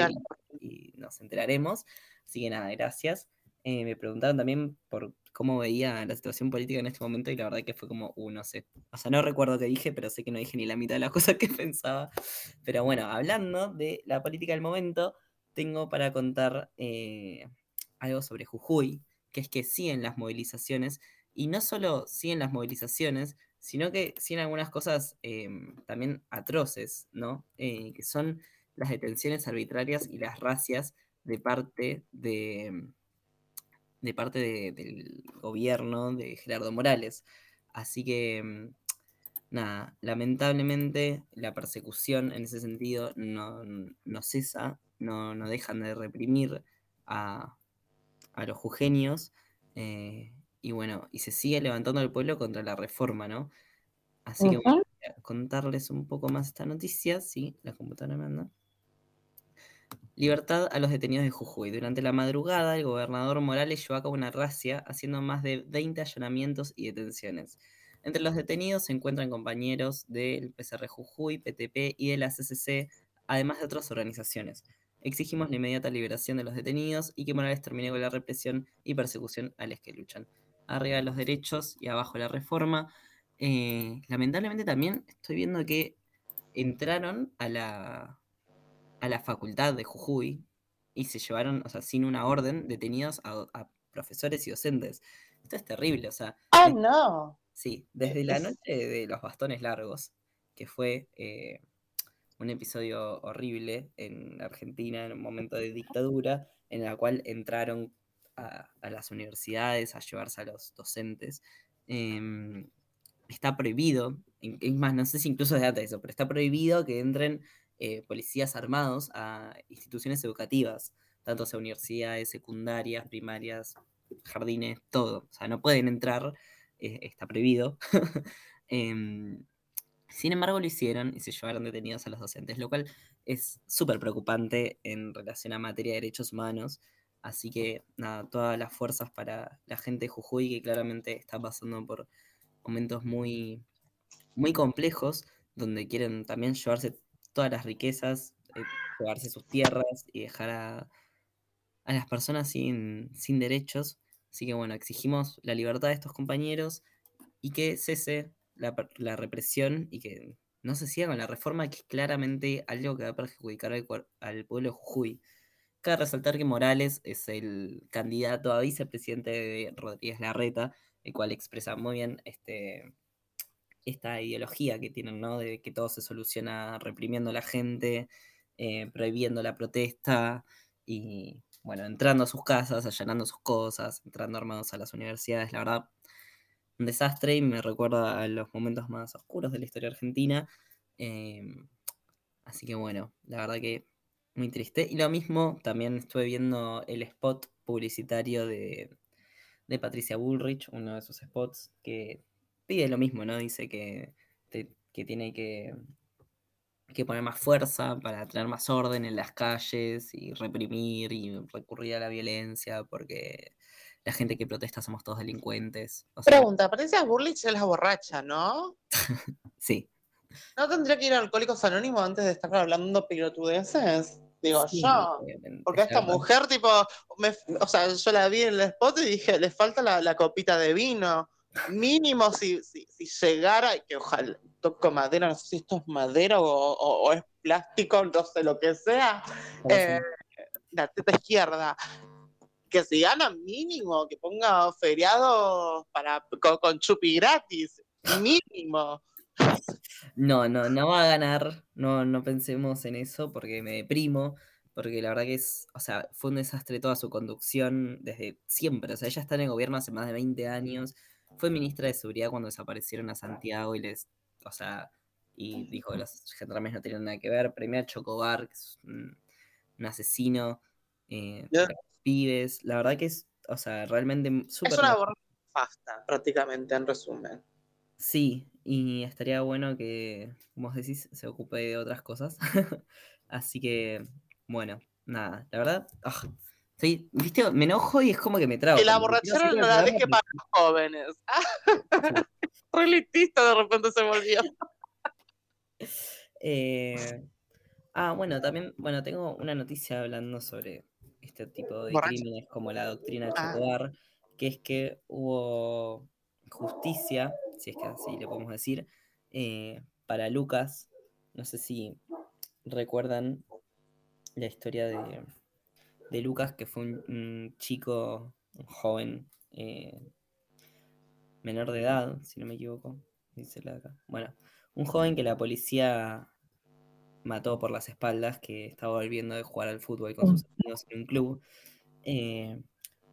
y, y nos enteraremos. Así que nada, gracias. Eh, me preguntaron también por cómo veía la situación política en este momento y la verdad que fue como, uh, no sé. O sea, no recuerdo qué dije, pero sé que no dije ni la mitad de las cosas que pensaba. Pero bueno, hablando de la política del momento, tengo para contar eh, algo sobre Jujuy, que es que siguen las movilizaciones, y no solo siguen las movilizaciones, sino que siguen algunas cosas em, también atroces, ¿no? Eh, que son las detenciones arbitrarias y las racias de parte de, de parte de- del gobierno de Gerardo Morales. Así que, mm, nada, lamentablemente la persecución en ese sentido no, no cesa, no, no dejan de reprimir a, a los jujeños. eh, y bueno, y se sigue levantando el pueblo contra la reforma, ¿no? Así que voy a contarles un poco más esta noticia, sí, la computadora me anda. Libertad a los detenidos de Jujuy. Durante la madrugada, el gobernador Morales llevó a cabo una racia, haciendo más de 20 allanamientos y detenciones. Entre los detenidos se encuentran compañeros del PCR Jujuy, PTP y de la CCC, además de otras organizaciones. Exigimos la inmediata liberación de los detenidos y que Morales termine con la represión y persecución a los que luchan. Arriba los derechos y abajo la reforma. Eh, lamentablemente también estoy viendo que entraron a la, a la facultad de Jujuy y se llevaron, o sea, sin una orden, detenidos a, a profesores y docentes. Esto es terrible, o sea, Ah, no. sí, desde la noche de los bastones largos, que fue eh, un episodio horrible en Argentina, en un momento de dictadura, en la cual entraron a, las universidades a llevarse a los docentes. em, está prohibido, es más, no sé si incluso antes de eso, pero está prohibido que entren eh, policías armados a instituciones educativas, tanto sea universidades, secundarias, primarias, jardines, todo. O sea, no pueden entrar, eh, está prohibido. Em, sin embargo, lo hicieron y se llevaron detenidos a los docentes, lo cual es súper preocupante en relación a materia de derechos humanos. Así que, nada, todas las fuerzas para la gente de Jujuy, que claramente está pasando por momentos muy, muy complejos, donde quieren también llevarse todas las riquezas, eh, llevarse sus tierras y dejar a, a las personas sin, sin derechos. Así que bueno, exigimos la libertad de estos compañeros y que cese la, la represión y que no se siga con la reforma, que es claramente algo que va a perjudicar al, al pueblo de Jujuy. Cabe resaltar que Morales es el candidato a vicepresidente de Rodríguez Larreta, el cual expresa muy bien este, esta ideología que tienen, ¿no? De que todo se soluciona reprimiendo a la gente, eh, prohibiendo la protesta y, bueno, entrando a sus casas, allanando sus cosas, entrando armados a las universidades. La verdad, un desastre y me recuerda a los momentos más oscuros de la historia argentina. em, así que, bueno, la verdad que muy triste. Y lo mismo, también estuve viendo el spot publicitario de, de Patricia Bullrich, uno de sus spots, que pide lo mismo, ¿no? Dice que, te- que tiene que, que poner más fuerza para tener más orden en las calles y reprimir y recurrir a la violencia porque la gente que protesta somos todos delincuentes. O sea, Pregunta, Patricia Burlich es la borracha, ¿no? sí. ¿No tendría que ir a Alcohólicos Anónimos antes de estar hablando pelotudeces? Digo sí, yo. Porque esta claro. mujer, tipo, me- o sea, yo la vi en el spot y dije, le falta la, la copita de vino. Mínimo si, si, si llegara, y que ojalá toco madera, no sé si esto es madera o, o- o es plástico, no sé lo que sea, eh, la teta izquierda. Que si gana mínimo, que ponga feriados para, con, con chupi gratis. Mínimo. No, no, no va a ganar. No, no pensemos en eso porque me deprimo. Porque la verdad que es, o sea, fue un desastre toda su conducción desde siempre. O sea, ella está en el gobierno hace más de 20 años. Fue ministra de Seguridad cuando desaparecieron a Santiago y les, o sea, y dijo que los gendarmes no tenían nada que ver. Premio a Chocobar, que es un, un asesino eh, pibes. La verdad que es, o sea, realmente súper Es una borracha pasta, prácticamente, en resumen. Sí, y estaría bueno que, como decís, se ocupe de otras cosas. Así que, bueno, nada, la verdad, ah, viste, me enojo y es como que me trago. Que la borrachera no la deje para los jóvenes. Re elitista de repente se volvió. eh, ah, bueno, también, bueno, tengo una noticia hablando sobre este tipo de Borracha. crímenes como la doctrina Ah. Chocobar, que es que hubo justicia, si es que así le podemos decir, eh, para Lucas. No sé si recuerdan la historia de, de Lucas, que fue un, chico, un joven eh, menor de edad, si no me equivoco. Dice la acá. Bueno, un joven que la policía mató por las espaldas, que estaba volviendo de jugar al fútbol con sus amigos en un club. Eh,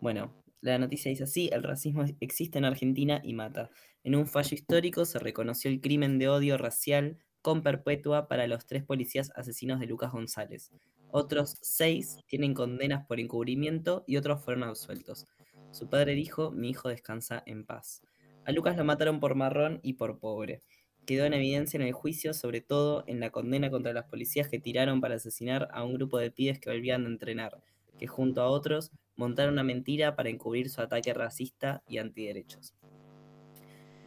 bueno, la noticia dice así, el racismo existe en Argentina y mata. En un fallo histórico se reconoció el crimen de odio racial con perpetua para los tres policías asesinos de Lucas González. Otros seis tienen condenas por encubrimiento y otros fueron absueltos. Su padre dijo, mi hijo descansa en paz. A Lucas lo mataron por marrón y por pobre. Quedó en evidencia en el juicio, sobre todo en la condena contra los policías que tiraron para asesinar a un grupo de pibes que volvían de entrenar, que junto a otros montaron una mentira para encubrir su ataque racista y antiderechos.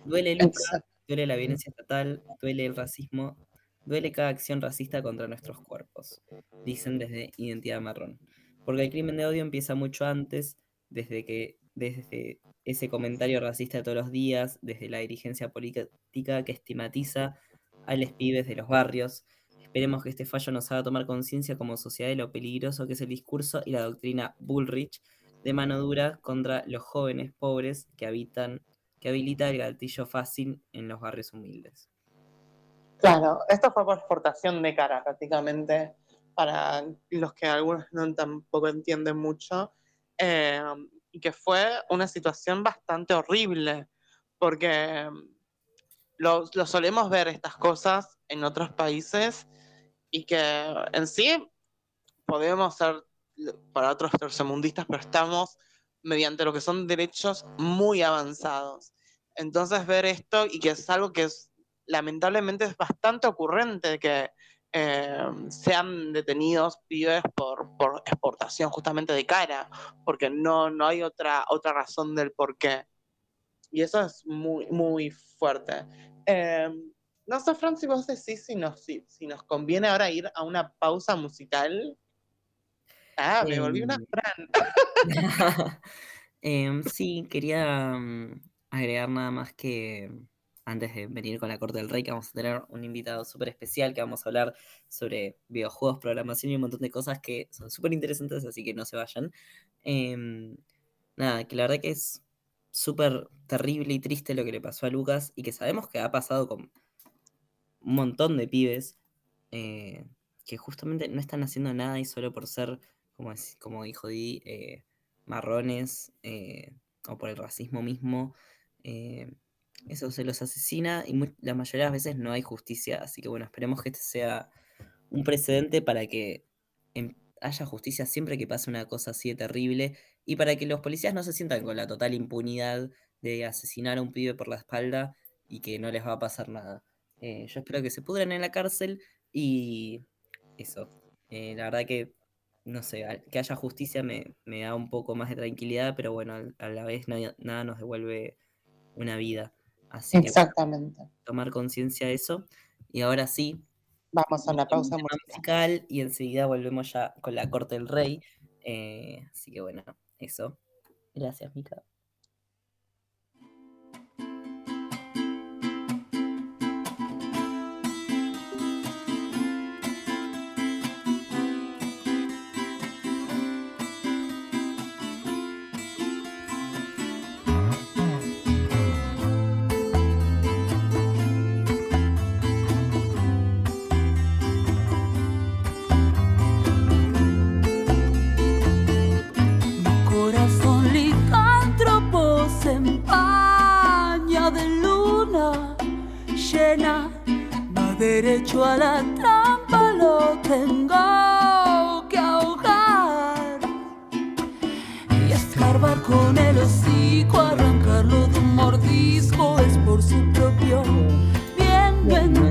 Duele Exacto. duele la violencia estatal, duele el racismo, duele cada acción racista contra nuestros cuerpos, dicen desde Identidad Marrón. Porque el crimen de odio empieza mucho antes, desde que desde ese comentario racista de todos los días, desde la dirigencia política que estigmatiza a los pibes de los barrios. Esperemos que este fallo nos haga tomar conciencia como sociedad de lo peligroso que es el discurso y la doctrina Bullrich de mano dura contra los jóvenes pobres que habitan, que habilita el gatillo fácil en los barrios humildes. Claro, esto fue por exportación de cara prácticamente, para los que algunos no tampoco entienden mucho, eh, y que fue una situación bastante horrible, porque lo, lo solemos ver estas cosas en otros países y que en sí podemos ser para otros tercermundistas, pero estamos mediante lo que son derechos muy avanzados. Entonces ver esto y que es algo que es lamentablemente es bastante ocurrente que eh, sean detenidos pibes por, por exportación justamente de cara, porque no, no hay otra, otra razón del por qué. Y eso es muy, muy fuerte. Eh, no sé, Fran, si vos decís si nos, si, si nos conviene ahora ir a una pausa musical. Ah, me volví una Em, Fran. Em, sí, quería mm, agregar nada más que antes de venir con la Corte del Rey, que vamos a tener un invitado súper especial, que vamos a hablar sobre videojuegos, programación y un montón de cosas que son súper interesantes, así que no se vayan. Em, nada, que la verdad que es súper terrible y triste lo que le pasó a Lucas y que sabemos que ha pasado con un montón de pibes eh, que justamente no están haciendo nada y solo por ser, como, dijo Di, eh, marrones eh, o por el racismo mismo, eh, eso se los asesina y la mayoría de las veces no hay justicia. Así que bueno, esperemos que este sea un precedente para que em- haya justicia siempre que pase una cosa así de terrible y para que los policías no se sientan con la total impunidad de asesinar a un pibe por la espalda y que no les va a pasar nada. Yo espero que se pudran en la cárcel y eso. La verdad que, no sé, que haya justicia me, me da un poco más de tranquilidad, pero bueno, a la vez nada, nada nos devuelve una vida. Así que bueno, Exactamente. tomar conciencia de eso. Y ahora sí, Vamos a la pausa musical y enseguida volvemos ya con la corte del rey. Eh, así que bueno, eso. Gracias, Mica. Derecho a la trampa, lo tengo que ahogar. Y escarbar con el hocico, arrancarlo de un mordisco, es por su propio bien, no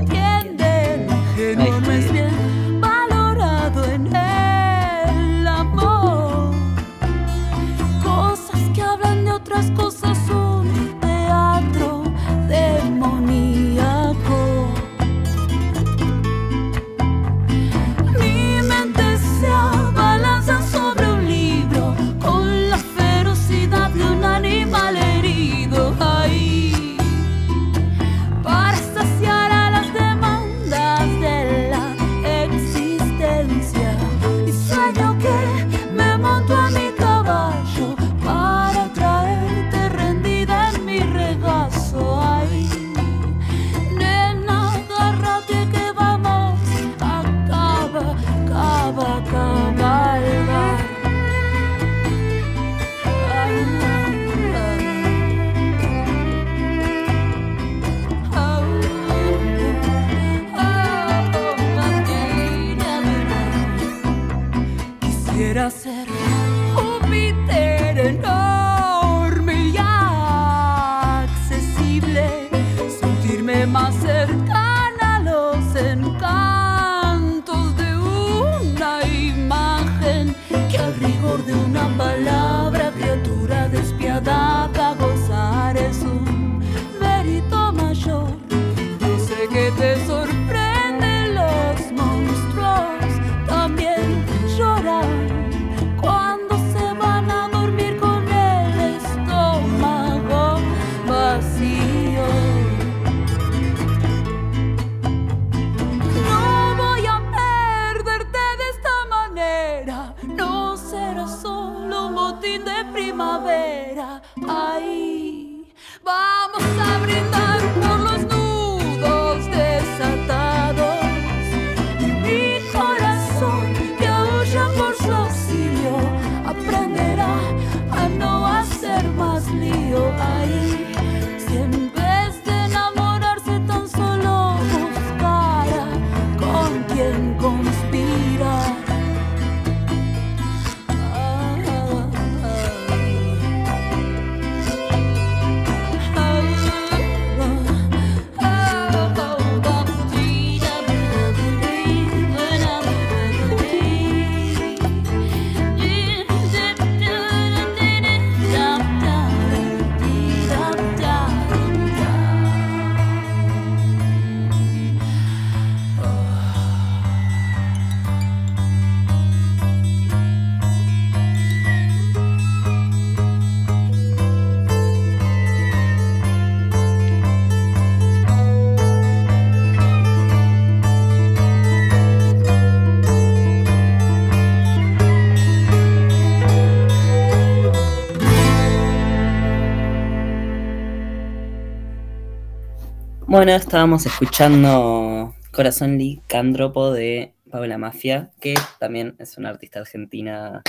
Bueno, estábamos escuchando Corazón Licántropo de Paula Mafia, que también es una artista argentina,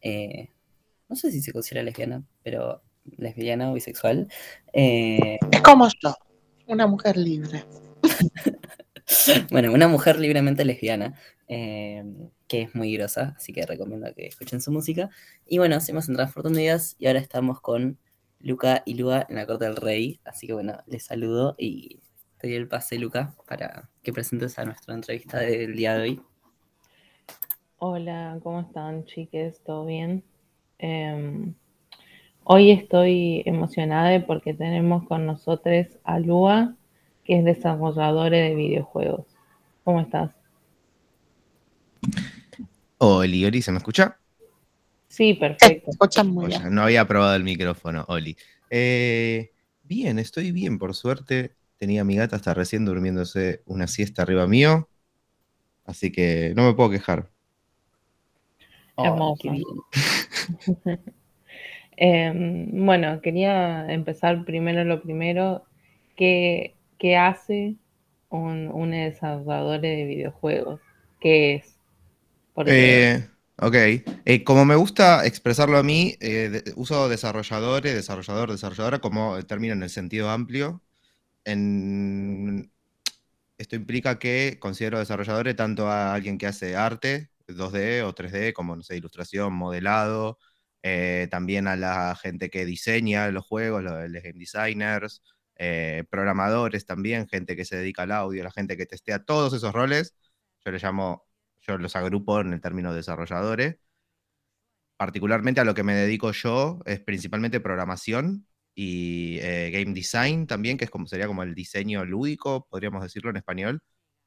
eh, no sé si se considera lesbiana, pero lesbiana o bisexual. Eh, Es como yo, una mujer libre. bueno, una mujer libremente lesbiana, eh, que es muy grosa, así que recomiendo que escuchen su música. Y bueno, seguimos en Transfortunidades y ahora estamos con Luca y Lua en la Corte del Rey, así que bueno, les saludo y te doy el pase, Luca, para que presentes a nuestra entrevista del día de hoy. Hola, ¿cómo están, chiques? ¿Todo bien? Em, hoy estoy emocionada porque tenemos con nosotros a Lua, que es desarrolladora de videojuegos. ¿Cómo estás? Oli, Oli, ¿se me escucha? Sí, perfecto. Escuchan muy Oye, bien. no había probado el micrófono, Oli. Eh, bien, estoy bien, por suerte. Tenía a mi gata hasta recién durmiéndose una siesta arriba mío. Así que no me puedo quejar. Oh, Hermoso. qué. Em, bueno, quería empezar primero lo primero. ¿Qué, qué hace un, un desarrollador de videojuegos? ¿Qué es? Porque Eh, ok. Eh, como me gusta expresarlo a mí, eh, de- uso desarrolladores, desarrollador, desarrolladora como término en el sentido amplio. En- Esto implica que considero desarrolladores tanto a alguien que hace arte, 2D o 3D, como no sé, ilustración, modelado, eh, también a la gente que diseña los juegos, los, los game designers, eh, programadores también, gente que se dedica al audio, la gente que testea todos esos roles. Yo les llamo, yo los agrupo en el término desarrolladores. Particularmente a lo que me dedico yo es principalmente programación y eh, game design también, que es como, sería como el diseño lúdico, podríamos decirlo en español,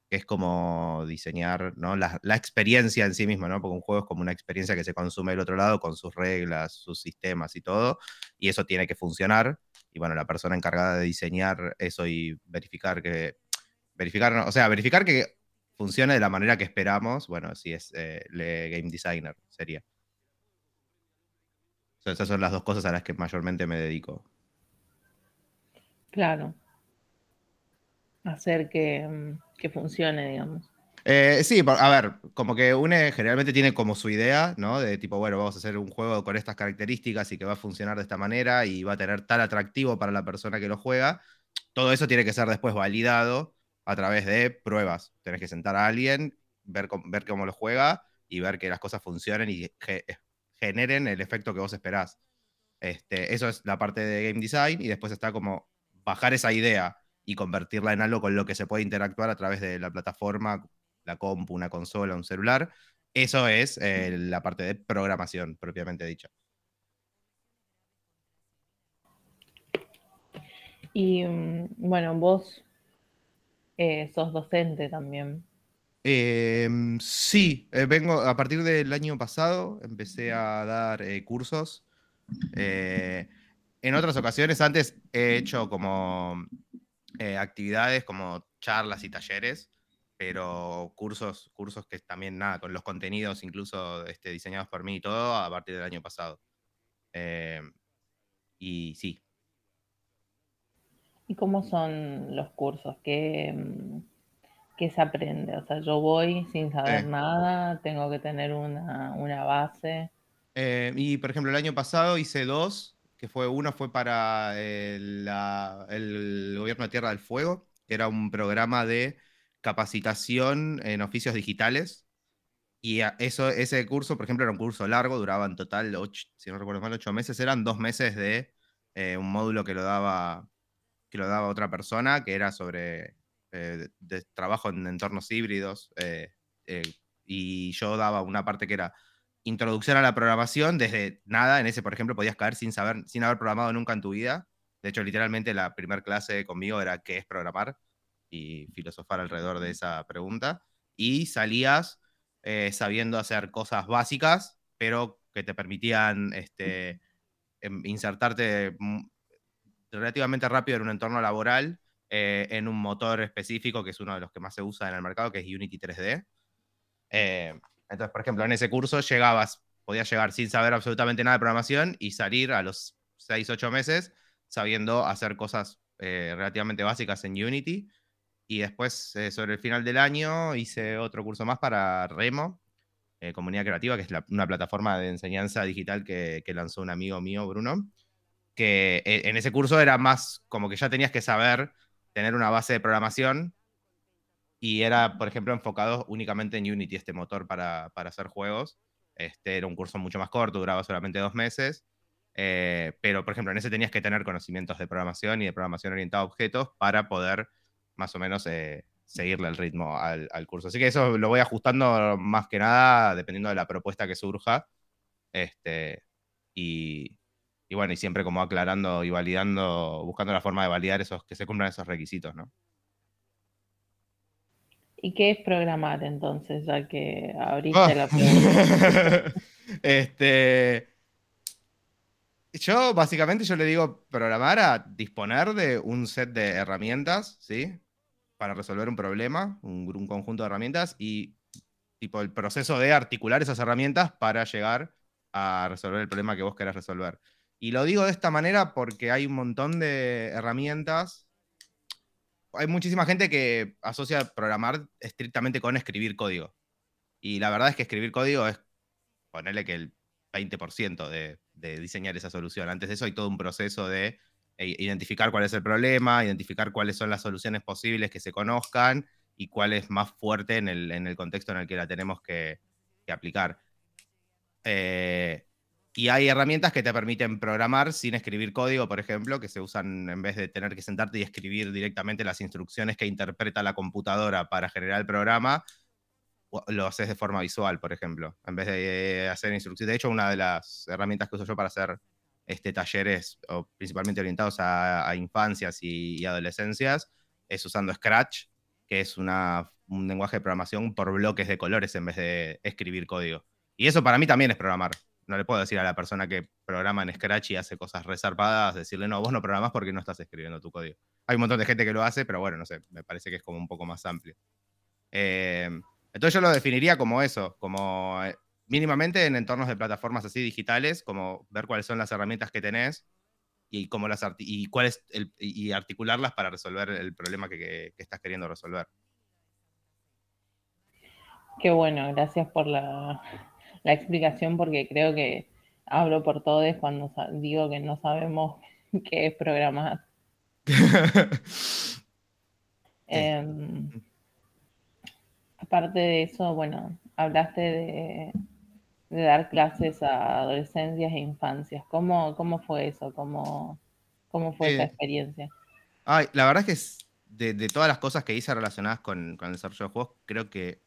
que es como diseñar ¿no? la, la experiencia en sí misma, ¿no? porque un juego es como una experiencia que se consume del otro lado con sus reglas, sus sistemas y todo, y eso tiene que funcionar. Y bueno, la persona encargada de diseñar eso y verificar que, verificar, no, o sea, verificar que funcione de la manera que esperamos, bueno, si es eh, le game designer, sería. O sea, esas son las dos cosas a las que mayormente me dedico. Claro. Hacer que, mm, que funcione, digamos. Eh, sí, a ver, como que UNE generalmente tiene como su idea, ¿no? De tipo, bueno, vamos a hacer un juego con estas características y que va a funcionar de esta manera y va a tener tal atractivo para la persona que lo juega. Todo eso tiene que ser después validado a través de pruebas. Tenés que sentar a alguien, ver, cómo- ver cómo lo juega y ver que las cosas funcionen y ge- generen el efecto que vos esperás. Este, eso es la parte de game design y después está como bajar esa idea y convertirla en algo con lo que se puede interactuar a través de la plataforma, la compu, una consola, un celular. Eso es eh, la parte de programación propiamente dicha. Y mm, bueno, vos eh, sos docente también. Em, sí, eh, vengo a partir del año pasado, empecé a dar cursos. Eh, en otras ocasiones, antes he hecho como eh, actividades como charlas y talleres, pero cursos, cursos que también nada, con los contenidos incluso este, diseñados por mí y todo a partir del año pasado. Em, y sí, ¿Y cómo son los cursos? ¿Qué, qué se aprende? O sea, yo voy sin saber Eh. nada, tengo que tener una, una base. Eh, y por ejemplo, el año pasado hice dos, que fue uno fue para el, la- el gobierno de Tierra del Fuego, que era un programa de capacitación en oficios digitales. Y eso, ese curso, por ejemplo, era un curso largo, duraba en total, ocho- si no recuerdo mal, ocho meses. Eran dos meses de eh, un módulo que lo daba, que lo daba otra persona, que era sobre eh, de trabajo en entornos híbridos. eh, eh, y yo daba una parte que era introducción a la programación desde nada. En ese, por ejemplo, podías caer sin saber, sin haber programado nunca en tu vida. De hecho, literalmente la primera clase conmigo era qué es programar y filosofar alrededor de esa pregunta. Y salías eh, sabiendo hacer cosas básicas, pero que te permitían este, em, insertarte relativamente rápido en un entorno laboral, eh, en un motor específico, que es uno de los que más se usa en el mercado, que es Unity 3D. Eh, entonces, por ejemplo, en ese curso llegabas, podías llegar sin saber absolutamente nada de programación y salir a los 6, 8 meses sabiendo hacer cosas eh, relativamente básicas en Unity. Y después, eh, sobre el final del año, hice otro curso más para Remo, eh, Comunidad Creativa, que es la- una plataforma de enseñanza digital que, que lanzó un amigo mío, Bruno. Que eh, en ese curso era más como que ya tenías que saber tener una base de programación y era, por ejemplo, enfocado únicamente en Unity, este motor para, para hacer juegos. Este era un curso mucho más corto, duraba solamente dos meses. eh, pero, por ejemplo, en ese tenías que tener conocimientos de programación y de programación orientada a objetos para poder más o menos eh, seguirle el ritmo al, al curso. Así que eso lo voy ajustando más que nada dependiendo de la propuesta que surja. Este, y, y bueno, y siempre como aclarando y validando, buscando la forma de validar esos, que se cumplan esos requisitos, ¿no? ¿Y qué es programar entonces, ya que abriste Ah. la pregunta? este. Yo, básicamente, yo le digo programar a disponer de un set de herramientas, ¿sí? Para resolver un problema, un, un conjunto de herramientas y tipo el proceso de articular esas herramientas para llegar a resolver el problema que vos querés resolver. Y lo digo de esta manera porque hay un montón de herramientas. Hay muchísima gente que asocia programar estrictamente con escribir código. Y la verdad es que escribir código es ponerle que el 20% de, de diseñar esa solución. Antes de eso hay todo un proceso de eh, identificar cuál es el problema, identificar cuáles son las soluciones posibles que se conozcan y cuál es más fuerte en el, contexto en el que la tenemos que, que aplicar. Eh, y hay herramientas que te permiten programar sin escribir código, por ejemplo, que se usan en vez de tener que sentarte y escribir directamente las instrucciones que interpreta la computadora para generar el programa, lo haces de forma visual, por ejemplo, en vez de hacer instrucciones. De hecho, una de las herramientas que uso yo para hacer este, talleres, o principalmente orientados a, infancias y, adolescencias, es usando Scratch, que es un lenguaje de programación por bloques de colores en vez de escribir código. Y eso para mí también es programar. No le puedo decir a la persona que programa en Scratch y hace cosas resarpadas, decirle, no, vos no programás porque no estás escribiendo tu código. Hay un montón de gente que lo hace, pero bueno, no sé, me parece que es como un poco más amplio. Eh, entonces yo lo definiría como eso, como eh, mínimamente en entornos de plataformas así digitales, como ver cuáles son las herramientas que tenés y cómo las y cuál y articularlas para resolver el problema que- que estás queriendo resolver. Qué bueno, gracias por la, la explicación porque creo que hablo por todos cuando digo que no sabemos qué es programar. Em, aparte de eso, bueno, hablaste de, de dar clases a adolescencias e infancias. ¿Cómo, cómo fue eso? ¿Cómo, cómo fue esa Eh, experiencia? Ay, la verdad es que es de, de todas las cosas que hice relacionadas con, con el desarrollo de juegos, creo que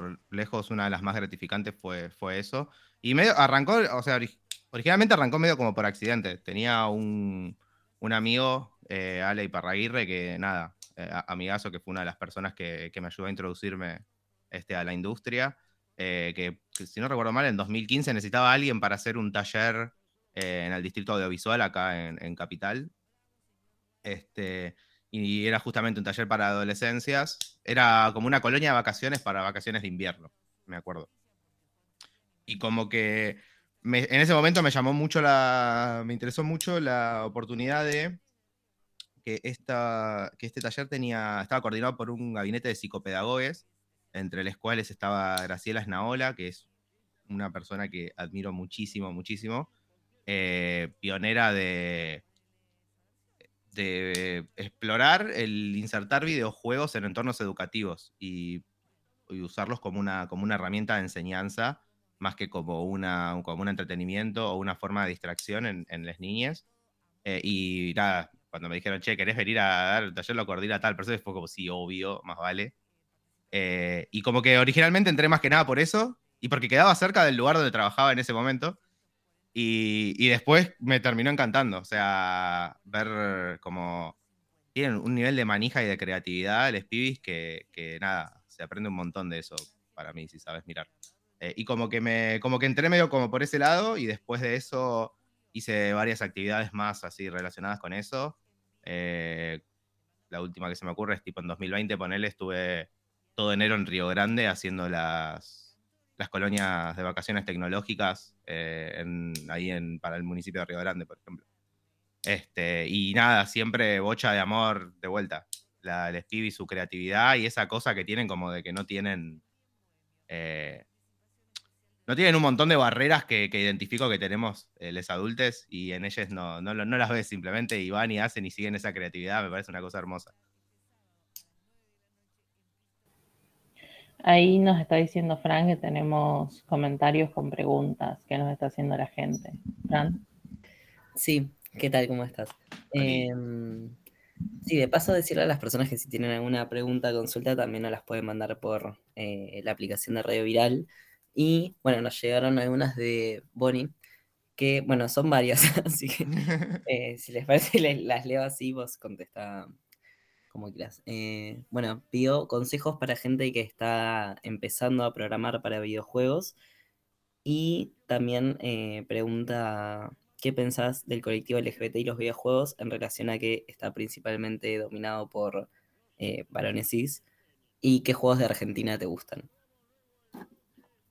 por lejos una de las más gratificantes fue, fue eso. Y medio arrancó, o sea, ori- originalmente arrancó medio como por accidente. Tenía un, un amigo, eh, Ale Iparraguirre, que nada, eh, amigazo, que fue una de las personas que, que me ayudó a introducirme este, a la industria. eh, que, que si no recuerdo mal, en 2015 necesitaba a alguien para hacer un taller eh, en el distrito audiovisual acá en, en Capital. Este, y era justamente un taller para adolescencias. Era como una colonia de vacaciones para vacaciones de invierno, me acuerdo. Y como que me- en ese momento me llamó mucho la. Me interesó mucho la oportunidad de que, esta, que este taller tenía, estaba coordinado por un gabinete de psicopedagogues, entre los cuales estaba Graciela Snaola, que es una persona que admiro muchísimo, muchísimo, eh, pionera de, de explorar el insertar videojuegos en entornos educativos y, usarlos como una, como una herramienta de enseñanza más que como, una, como un entretenimiento o una forma de distracción en, en las niñas. Eh, y nada, cuando me dijeron, che, ¿querés venir a dar el taller? Lo coordina tal persona, fue como, sí, obvio, más vale. Eh, y como que originalmente entré más que nada por eso y porque quedaba cerca del lugar donde trabajaba en ese momento. Y, y después me terminó encantando. O sea, ver como tienen un nivel de manija y de creatividad les pibis que, que nada, se aprende un montón de eso para mí, si sabes mirar. Eh, y como que me, como que entré medio como por ese lado y después de eso hice varias actividades más así relacionadas con eso. Eh, la última que se me ocurre es tipo en 2020, ponele, estuve todo enero en Río Grande haciendo las, las colonias de vacaciones tecnológicas eh, ahí en, para el municipio de Río Grande, por ejemplo. Este, y nada, siempre bocha de amor de vuelta. La, el Stevie, su creatividad y esa cosa que tienen como de que no tienen... eh, no tienen un montón de barreras que, que identifico que tenemos eh, los adultos y en ellas no, no, no las ves simplemente y van y hacen y siguen esa creatividad, me parece una cosa hermosa. Ahí nos está diciendo Fran que tenemos comentarios con preguntas que nos está haciendo la gente. Fran. Sí, ¿qué tal? ¿Cómo estás? Em, sí, de paso decirle a las personas que si tienen alguna pregunta, consulta, también nos las pueden mandar por eh, la aplicación de Radio Viral. Y bueno, nos llegaron algunas de Bonnie, que bueno, son varias, así que eh, si les parece les- las leo así, vos contesta como quieras. Eh, bueno, pidió consejos para gente que está empezando a programar para videojuegos y también eh, pregunta qué pensás del colectivo LGBT y los videojuegos en relación a que está principalmente dominado por eh, varones cis y qué juegos de Argentina te gustan.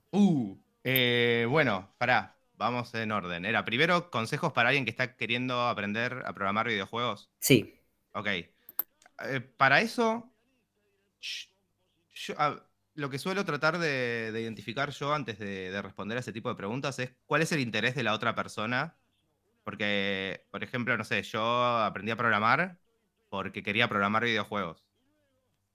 Uh, eh, bueno, pará, vamos en orden. Era primero consejos para alguien que está queriendo aprender a programar videojuegos. Sí. Ok. Eh, para eso, lo que suelo tratar de, de identificar yo antes de, de responder a ese tipo de preguntas es cuál es el interés de la otra persona. Porque, por ejemplo, no sé, yo aprendí a programar porque quería programar videojuegos.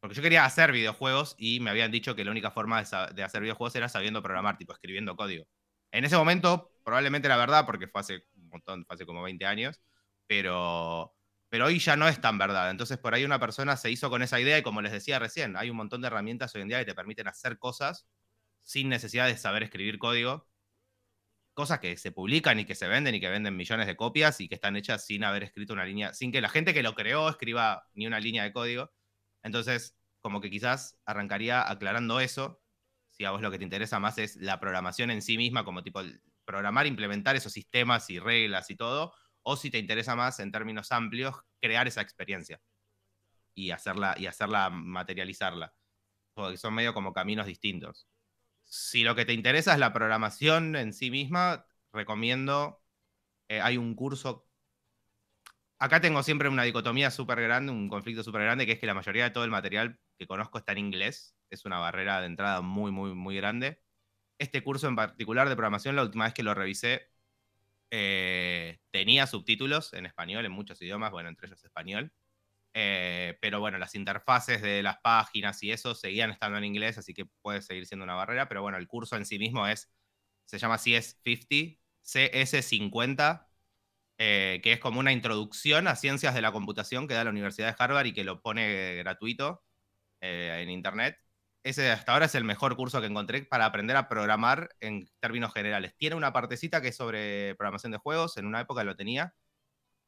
Porque yo quería hacer videojuegos y me habían dicho que la única forma de, de hacer videojuegos era sabiendo programar, tipo escribiendo código. En ese momento probablemente era verdad porque fue hace un montón, fue hace como 20 años, pero, pero hoy ya no es tan verdad. Entonces por ahí una persona se hizo con esa idea y como les decía recién, hay un montón de herramientas hoy en día que te permiten hacer cosas sin necesidad de saber escribir código. Cosas que se publican y que se venden y que venden millones de copias y que están hechas sin haber escrito una línea, sin que la gente que lo creó escriba ni una línea de código. Entonces, como que quizás arrancaría aclarando eso. Si a vos lo que te interesa más es la programación en sí misma, como tipo programar, implementar esos sistemas y reglas y todo, o si te interesa más en términos amplios, crear esa experiencia y hacerla, y hacerla materializarla. Porque son medio como caminos distintos. Si lo que te interesa es la programación en sí misma, recomiendo, eh, hay un curso acá tengo siempre una dicotomía súper grande, un conflicto súper grande, que es que la mayoría de todo el material que conozco está en inglés. Es una barrera de entrada muy, muy, muy grande. Este curso en particular de programación, la última vez que lo revisé, eh, tenía subtítulos en español, en muchos idiomas, bueno, entre ellos español. Eh, pero bueno, las interfaces de las páginas y eso seguían estando en inglés, así que puede seguir siendo una barrera. Pero bueno, el curso en sí mismo es, se llama CS50, CS50, eh, que es como una introducción a ciencias de la computación que da la Universidad de Harvard y que lo pone gratuito eh, en internet. Ese hasta ahora es el mejor curso que encontré para aprender a programar en términos generales. Tiene una partecita que es sobre programación de juegos, en una época lo tenía.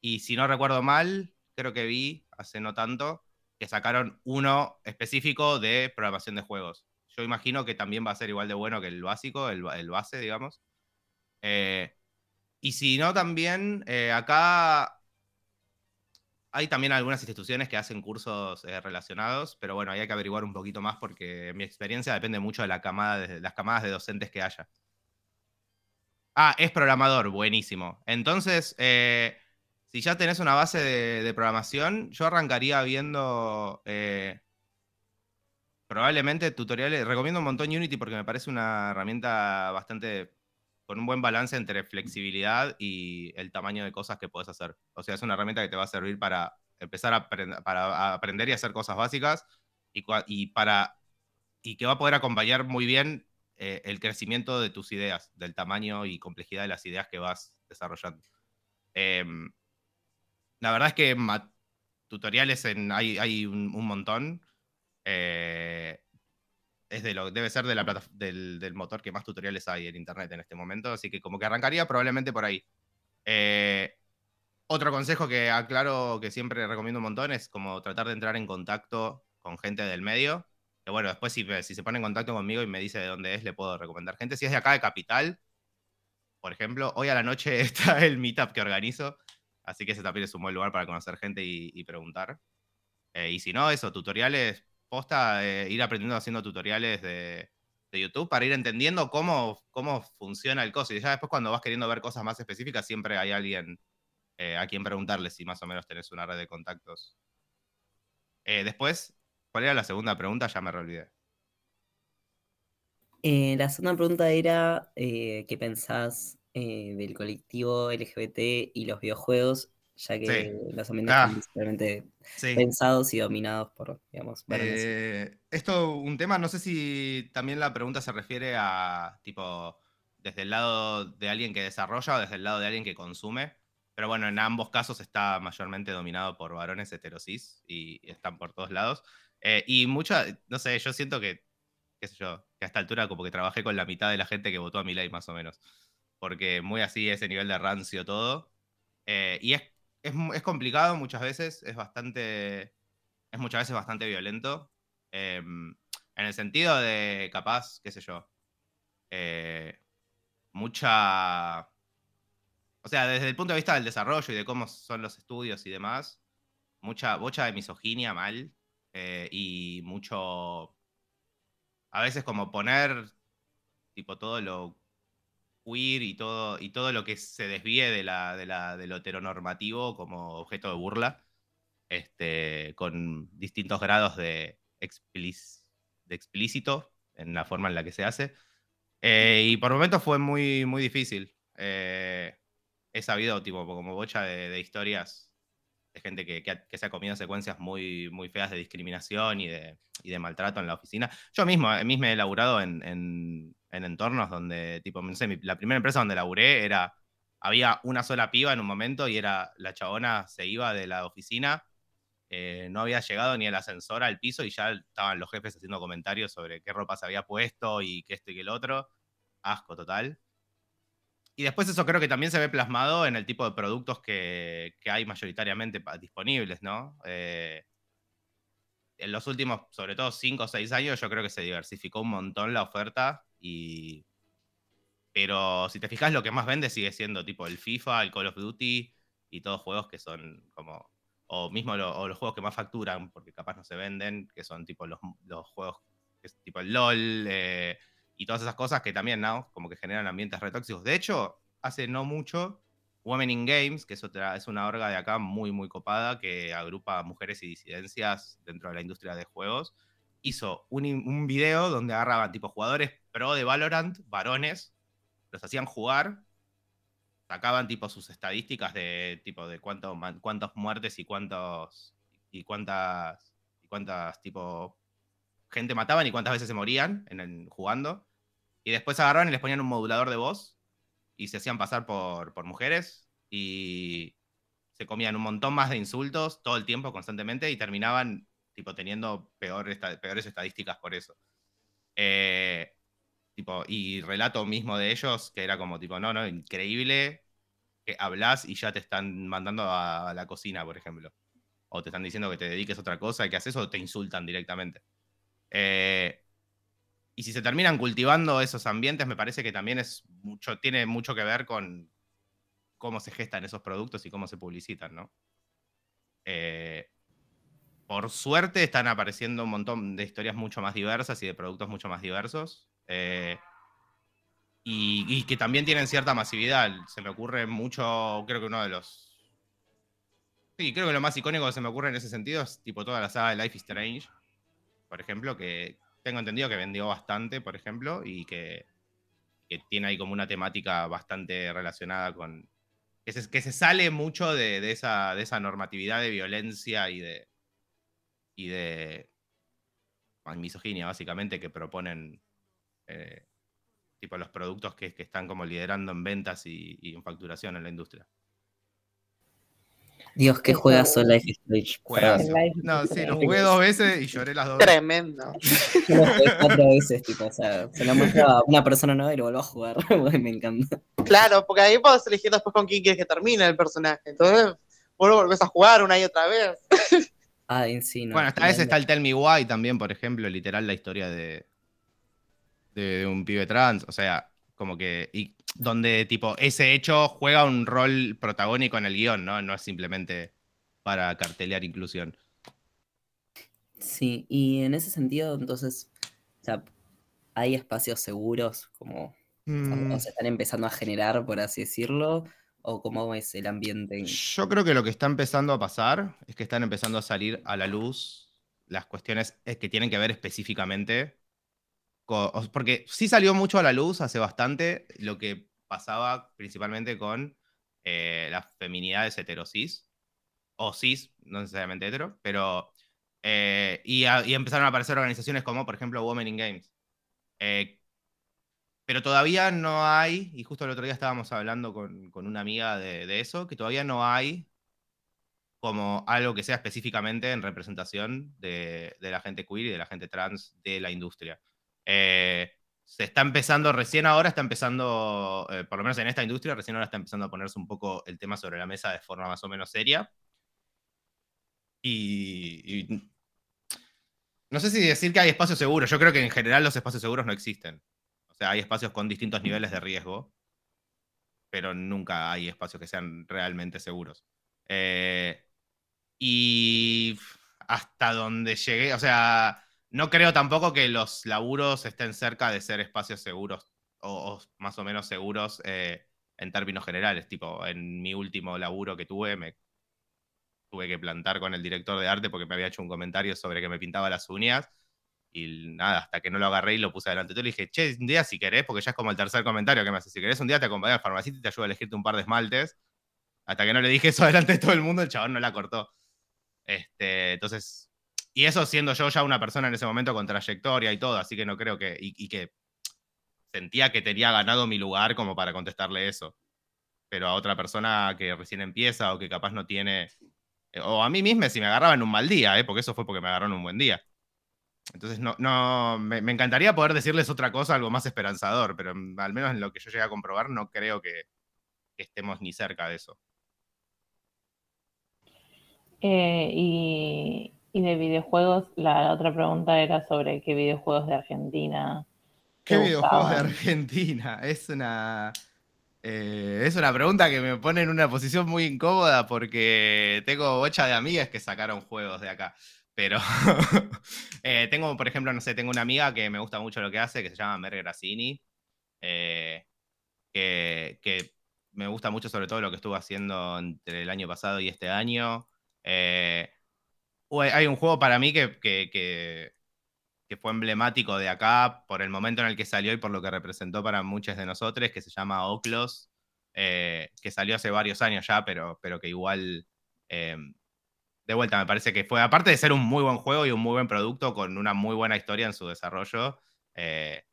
Y si no recuerdo mal, creo que vi hace no tanto que sacaron uno específico de programación de juegos. Yo imagino que también va a ser igual de bueno que el básico, el, ba- el base, digamos. Eh, y si no, también eh, acá hay también algunas instituciones que hacen cursos eh, relacionados, pero bueno, ahí hay que averiguar un poquito más porque mi experiencia depende mucho de, la camada de las camadas de docentes que haya. Ah, es programador, buenísimo. Entonces, eh, si ya tenés una base de, programación, yo arrancaría viendo eh, probablemente tutoriales. Recomiendo un montón Unity porque me parece una herramienta bastante con un buen balance entre flexibilidad y el tamaño de cosas que podés hacer. O sea, es una herramienta que te va a servir para empezar a, aprend- para a aprender y hacer cosas básicas y, y para y que va a poder acompañar muy bien eh, el crecimiento de tus ideas, del tamaño y complejidad de las ideas que vas desarrollando. Em, la verdad es que tutoriales en, hay, hay un, un montón. Eh, de lo, debe ser de la plata- del, motor que más tutoriales hay en internet en este momento, así que como que arrancaría probablemente por ahí. Eh, otro consejo que aclaro que siempre recomiendo un montón es como tratar de entrar en contacto con gente del medio. Que bueno, después si, si se pone en contacto conmigo y me dice de dónde es, le puedo recomendar gente. Si es de acá de Capital, por ejemplo, hoy a la noche está el meetup que organizo, así que ese también es un buen lugar para conocer gente y, y preguntar. Eh, y si no, eso, tutoriales, posta, eh, ir aprendiendo haciendo tutoriales de, YouTube para ir entendiendo cómo, cómo funciona el coso. Y ya después cuando vas queriendo ver cosas más específicas, siempre hay alguien eh, a quien preguntarle si más o menos tenés una red de contactos. Eh, después, ¿cuál era la segunda pregunta? Ya me olvidé. La segunda pregunta era, ¿qué pensás del colectivo LGBT y los videojuegos? Ya que Sí. los ambientes Ah. están principalmente Sí. pensados y dominados por, digamos. Eh, esto, un tema, no sé si también la pregunta se refiere a, tipo, desde el lado de alguien que desarrolla o desde el lado de alguien que consume. Pero bueno, en ambos casos está mayormente dominado por varones heterosis y, y están por todos lados. Eh, y mucha, no sé, yo siento que, qué sé yo, que a esta altura como que trabajé con la mitad de la gente que votó a mi ley más o menos. Porque muy así ese nivel de rancio todo. Eh, y es, es, es complicado muchas veces, es bastante, es muchas veces bastante violento. em, en el sentido de, capaz, qué sé yo, eh, mucha... O sea, desde el punto de vista del desarrollo y de cómo son los estudios y demás, mucha bocha de misoginia mal eh, y mucho... A veces como poner tipo todo lo queer y todo, y todo lo que se desvíe de, la, de, la, de lo heteronormativo como objeto de burla, este, con distintos grados de, explic- de explícito en la forma en la que se hace. Eh, y por momentos fue muy, muy difícil. Eh, he sabido, tipo, como bocha de, de historias de gente que, que que se ha comido secuencias muy, muy feas de discriminación y de, y de maltrato en la oficina. Yo mismo, eh, mismo he laburado en, en- en entornos donde, tipo, no sé, mi- la primera empresa donde laburé era, había una sola piba en un momento y era, la chabona se iba de la oficina, eh, no había llegado ni el ascensor al piso y ya estaban los jefes haciendo comentarios sobre qué ropa se había puesto y que esto y que el otro. Asco total. Y después eso creo que también se ve plasmado en el tipo de productos que, que hay mayoritariamente disponibles, ¿no? Eh, en los últimos, sobre todo 5 o 6 años, yo creo que se diversificó un montón la oferta y... Pero si te fijas, lo que más vende sigue siendo tipo el FIFA, el Call of Duty y todos juegos que son como... O mismo los juegos que más facturan, porque capaz no se venden, que son tipo los, los juegos tipo el LOL, eh, y todas esas cosas que también. Como que generan ambientes retóxicos. De hecho, hace no mucho, Women in Games, que es, otra, es una orga de acá muy, muy copada, que agrupa mujeres y disidencias dentro de la industria de juegos, hizo un, video donde agarraban tipo jugadores pro de Valorant, varones, los hacían jugar, sacaban tipo sus estadísticas de tipo de cuánto, cuántas muertes y cuántos y cuántas, y cuántas tipo gente mataban y cuántas veces se morían en el- jugando. Y después agarraron y les ponían un modulador de voz y se hacían pasar por, por mujeres y se comían un montón más de insultos todo el tiempo, constantemente, y terminaban tipo teniendo peor esta- peores estadísticas por eso. Eh, tipo, y relato mismo de ellos, que era como tipo, no, no, increíble que hablas y ya te están mandando a, a la cocina, por ejemplo. O te están diciendo que te dediques a otra cosa y que haces o te insultan directamente. Eh, y si se terminan cultivando esos ambientes, me parece que también es mucho, tiene mucho que ver con cómo se gestan esos productos y cómo se publicitan, ¿no? Eh, por suerte están apareciendo un montón de historias mucho más diversas y de productos mucho más diversos. eh, y, y que también tienen cierta masividad. Se me ocurre mucho, creo que uno de los... Sí, creo que lo más icónico que se me ocurre en ese sentido es tipo toda la saga de Life is Strange, por ejemplo, que tengo entendido que vendió bastante, por ejemplo, y que, tiene ahí como una temática bastante relacionada con... Que se, que se sale mucho de, esa, normatividad de violencia y de... y de misoginia, básicamente, que proponen eh, tipo los productos que, están como liderando en ventas y en facturación en la industria. Dios, qué juegazo Life is Strange. Juegazo. Perdón. No, sí, lo jugué dos veces y lloré las dos. Tremendo. Yo lo jugué cuatro veces, tipo, o sea, se lo muestro a una persona nueva y lo vuelvo a jugar. me encanta. Claro, porque ahí podés elegir después con quién quieres que termine el personaje. Entonces, vos lo volvés a jugar una y otra vez. Ah, en sí, no. Bueno, esta vez está el Tell Me Why también, por ejemplo, literal la historia de, de, de un pibe trans. O sea, como que. Y donde, tipo, ese hecho juega un rol protagónico en el guion, ¿no? No es simplemente para cartelear inclusión. Sí, y en ese sentido, entonces, o sea, hay espacios seguros, como, Mm. o se están empezando a generar, por así decirlo, o cómo es el ambiente. en- Yo creo que lo que está empezando a pasar es que están empezando a salir a la luz las cuestiones eh, que tienen que ver específicamente porque sí salió mucho a la luz hace bastante lo que pasaba principalmente con eh, las feminidades heterosis o cis, no necesariamente hetero, pero eh, y, a- y empezaron a aparecer organizaciones como por ejemplo Women in Games. Eh, pero todavía no hay, y justo el otro día estábamos hablando con, con una amiga de, de eso, que todavía no hay como algo que sea específicamente en representación de, de la gente queer y de la gente trans de la industria. Eh, se está empezando, recién ahora está empezando, eh, por lo menos en esta industria, recién ahora está empezando a ponerse un poco el tema sobre la mesa de forma más o menos seria. Y, y no sé si decir que hay espacios seguros, yo creo que en general los espacios seguros no existen. O sea, hay espacios con distintos niveles de riesgo, pero nunca hay espacios que sean realmente seguros. Eh, y hasta donde llegué, o sea, no creo tampoco que los laburos estén cerca de ser espacios seguros o, o más o menos seguros eh, en términos generales. Tipo, en mi último laburo que tuve, me tuve que plantar con el director de arte porque me había hecho un comentario sobre que me pintaba las uñas. Y nada, hasta que no lo agarré y lo puse delante de todo, le dije, che, un día si querés, porque ya es como el tercer comentario que me hace, si querés un día te acompaño al farmacista y te ayudo a elegirte un par de esmaltes. Hasta que no le dije eso delante de todo el mundo, el chabón no la cortó. Este, entonces, y eso siendo yo ya una persona en ese momento con trayectoria y todo, así que no creo que, y, que sentía que tenía ganado mi lugar como para contestarle eso. Pero a otra persona que recién empieza o que capaz no tiene, eh, o a mí misma si me agarraba en un mal día, eh, porque eso fue porque me agarró en un buen día. Entonces, no, no me, encantaría poder decirles otra cosa, algo más esperanzador, pero al menos en lo que yo llegué a comprobar, no creo que, que estemos ni cerca de eso. Eh, y, y de videojuegos, la otra pregunta era sobre qué videojuegos de Argentina. ¿Qué videojuegos de. Argentina? Es una. eh, es una pregunta que me pone en una posición muy incómoda porque tengo bocha de amigas que sacaron juegos de acá. Pero eh, tengo, por ejemplo, no sé, tengo una amiga que me gusta mucho lo que hace, que se llama Mer Grassini, eh, que, que me gusta mucho sobre todo lo que estuvo haciendo entre el año pasado y este año. Eh, hay- un juego para mí que, que- que- fue emblemático de acá por el momento en el que salió y por lo que representó para muchos de nosotros, que se llama Oclos, eh, que salió hace varios años ya, pero, pero que igual eh, de vuelta, me parece que fue, aparte de ser un muy buen juego y un muy buen producto con una muy buena historia en su desarrollo, eh,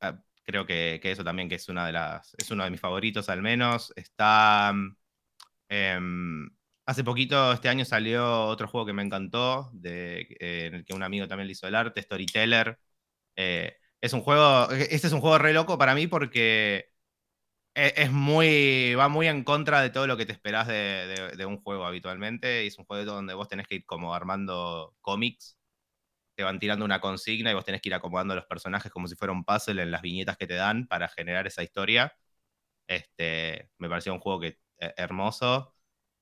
ah, creo que, que eso también que es una de las, es uno de mis favoritos al menos. Está, mm, em, hace poquito, este año salió otro juego que me encantó, de, eh, en el que un amigo también le hizo el arte, Storyteller. Eh, es un juego, este es un juego re loco para mí porque e- es muy, va muy en contra de todo lo que te esperás de, un juego habitualmente. Es un juego donde vos tenés que ir como armando cómics. Te van tirando una consigna y vos tenés que ir acomodando los personajes como si fuera un puzzle en las viñetas que te dan para generar esa historia. Este, me pareció un juego que, eh, hermoso.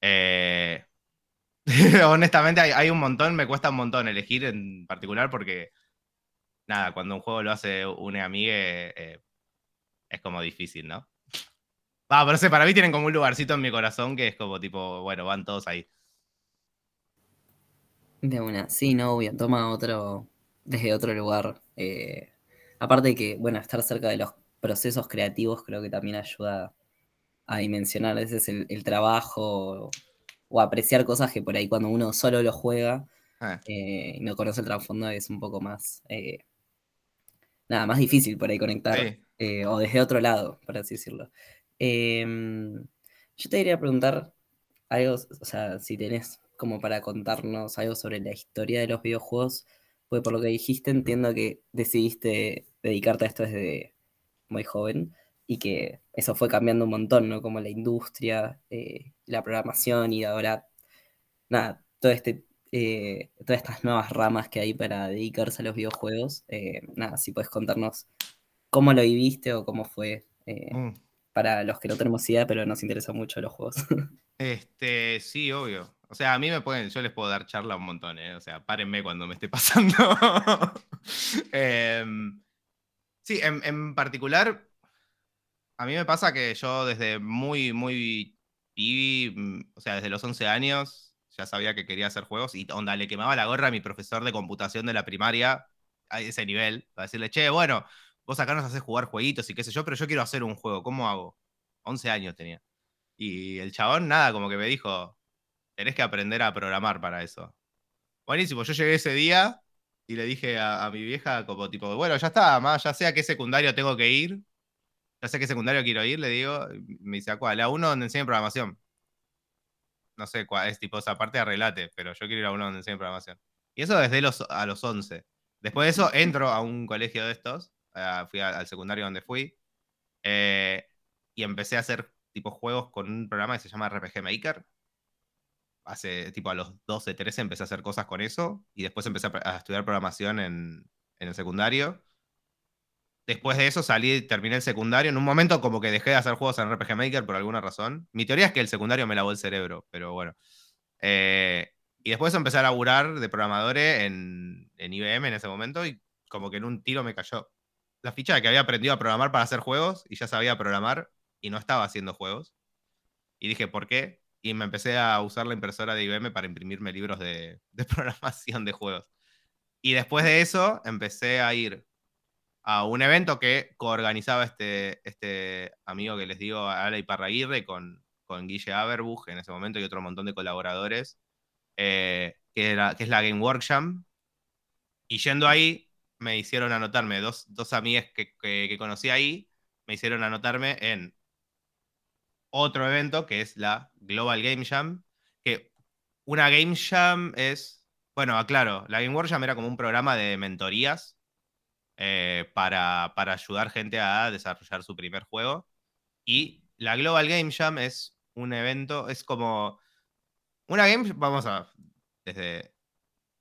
Eh, honestamente, hay, un montón, me cuesta un montón elegir en particular porque, nada, cuando un juego lo hace un amigue, eh, es como difícil, ¿no? Va, pero sé, para mí tienen como un lugarcito en mi corazón que es como tipo, bueno, van todos ahí. De una, sí, no, obvio, toma otro, desde otro lugar. eh, aparte de que, bueno, estar cerca de los procesos creativos creo que también ayuda a dimensionar a veces el, el trabajo o apreciar cosas que por ahí cuando uno solo lo juega Ah. eh, y no conoce el trasfondo es un poco más, eh, nada, más difícil por ahí conectar, Sí. eh, o desde otro lado, por así decirlo. Em, yo te quería preguntar algo, o sea, si tenés como para contarnos algo sobre la historia de los videojuegos, porque por lo que dijiste entiendo que decidiste dedicarte a esto desde muy joven y que eso fue cambiando un montón, ¿no? Como la industria, eh, la programación y ahora, nada, todo este, eh, todas estas nuevas ramas que hay para dedicarse a los videojuegos. eh, nada, si puedes contarnos cómo lo viviste o cómo fue Mm. para los que no tenemos idea, pero nos interesan mucho los juegos. Este, sí, obvio. O sea, a mí me pueden, yo les puedo dar charla un montón, ¿eh? O sea, párenme cuando me esté pasando. Em, sí, en, en particular, a mí me pasa que yo desde muy, muy pibi, mm, o sea, desde los 11 años, ya sabía que quería hacer juegos y onda, le quemaba la gorra a mi profesor de computación de la primaria a ese nivel, para decirle, che, bueno, vos acá nos haces jugar jueguitos y qué sé yo, pero yo quiero hacer un juego, ¿cómo hago? 11 años tenía. Y el chabón, nada, como que me dijo, tenés que aprender a programar para eso. Buenísimo, yo llegué ese día y le dije a, mi vieja como tipo, bueno, ya está, más, ya sé a qué secundario tengo que ir, ya sé qué secundario quiero ir, le digo, me dice, ¿a cuál? A uno donde enseñen programación. No sé cuál es, tipo, esa parte arreglate, pero yo quiero ir a uno donde enseñen programación. Y eso desde los, a los 11. Después de eso, entro a un colegio de estos, ah, fui a- al secundario donde fui, eh, y empecé a hacer tipo juegos con un programa que se llama RPG Maker. Hace tipo a los 12, 13 empecé a hacer cosas con eso y después empecé a, a estudiar programación en, en el secundario. Después de eso salí, terminé el secundario. En un momento como que dejé de hacer juegos en RPG Maker por alguna razón. Mi teoría es que el secundario me lavó el cerebro, pero bueno. Eh, y después empecé a laburar de programadores en, en IBM en ese momento y como que en un tiro me cayó la ficha de que había aprendido a programar para hacer juegos y ya sabía programar y no estaba haciendo juegos. Y dije, ¿por qué? Y me empecé a usar la impresora de IBM para imprimirme libros de, de programación de juegos. Y después de eso empecé a ir a un evento que coorganizaba este, este amigo que les digo, Ale Iparraguirre, con, con Guille Aberbuch en ese momento y otro montón de colaboradores, eh, que, era, que es la Game Workshop. Y yendo ahí, me hicieron anotarme, dos, dos amigas que, que, que conocí ahí, me hicieron anotarme en otro evento que es la Global Game Jam, que una Game Jam es, bueno, aclaro, la Game Workshop era como un programa de mentorías eh, para, para ayudar gente a desarrollar su primer juego. Y la Global Game Jam es un evento, es como una Game, vamos a, desde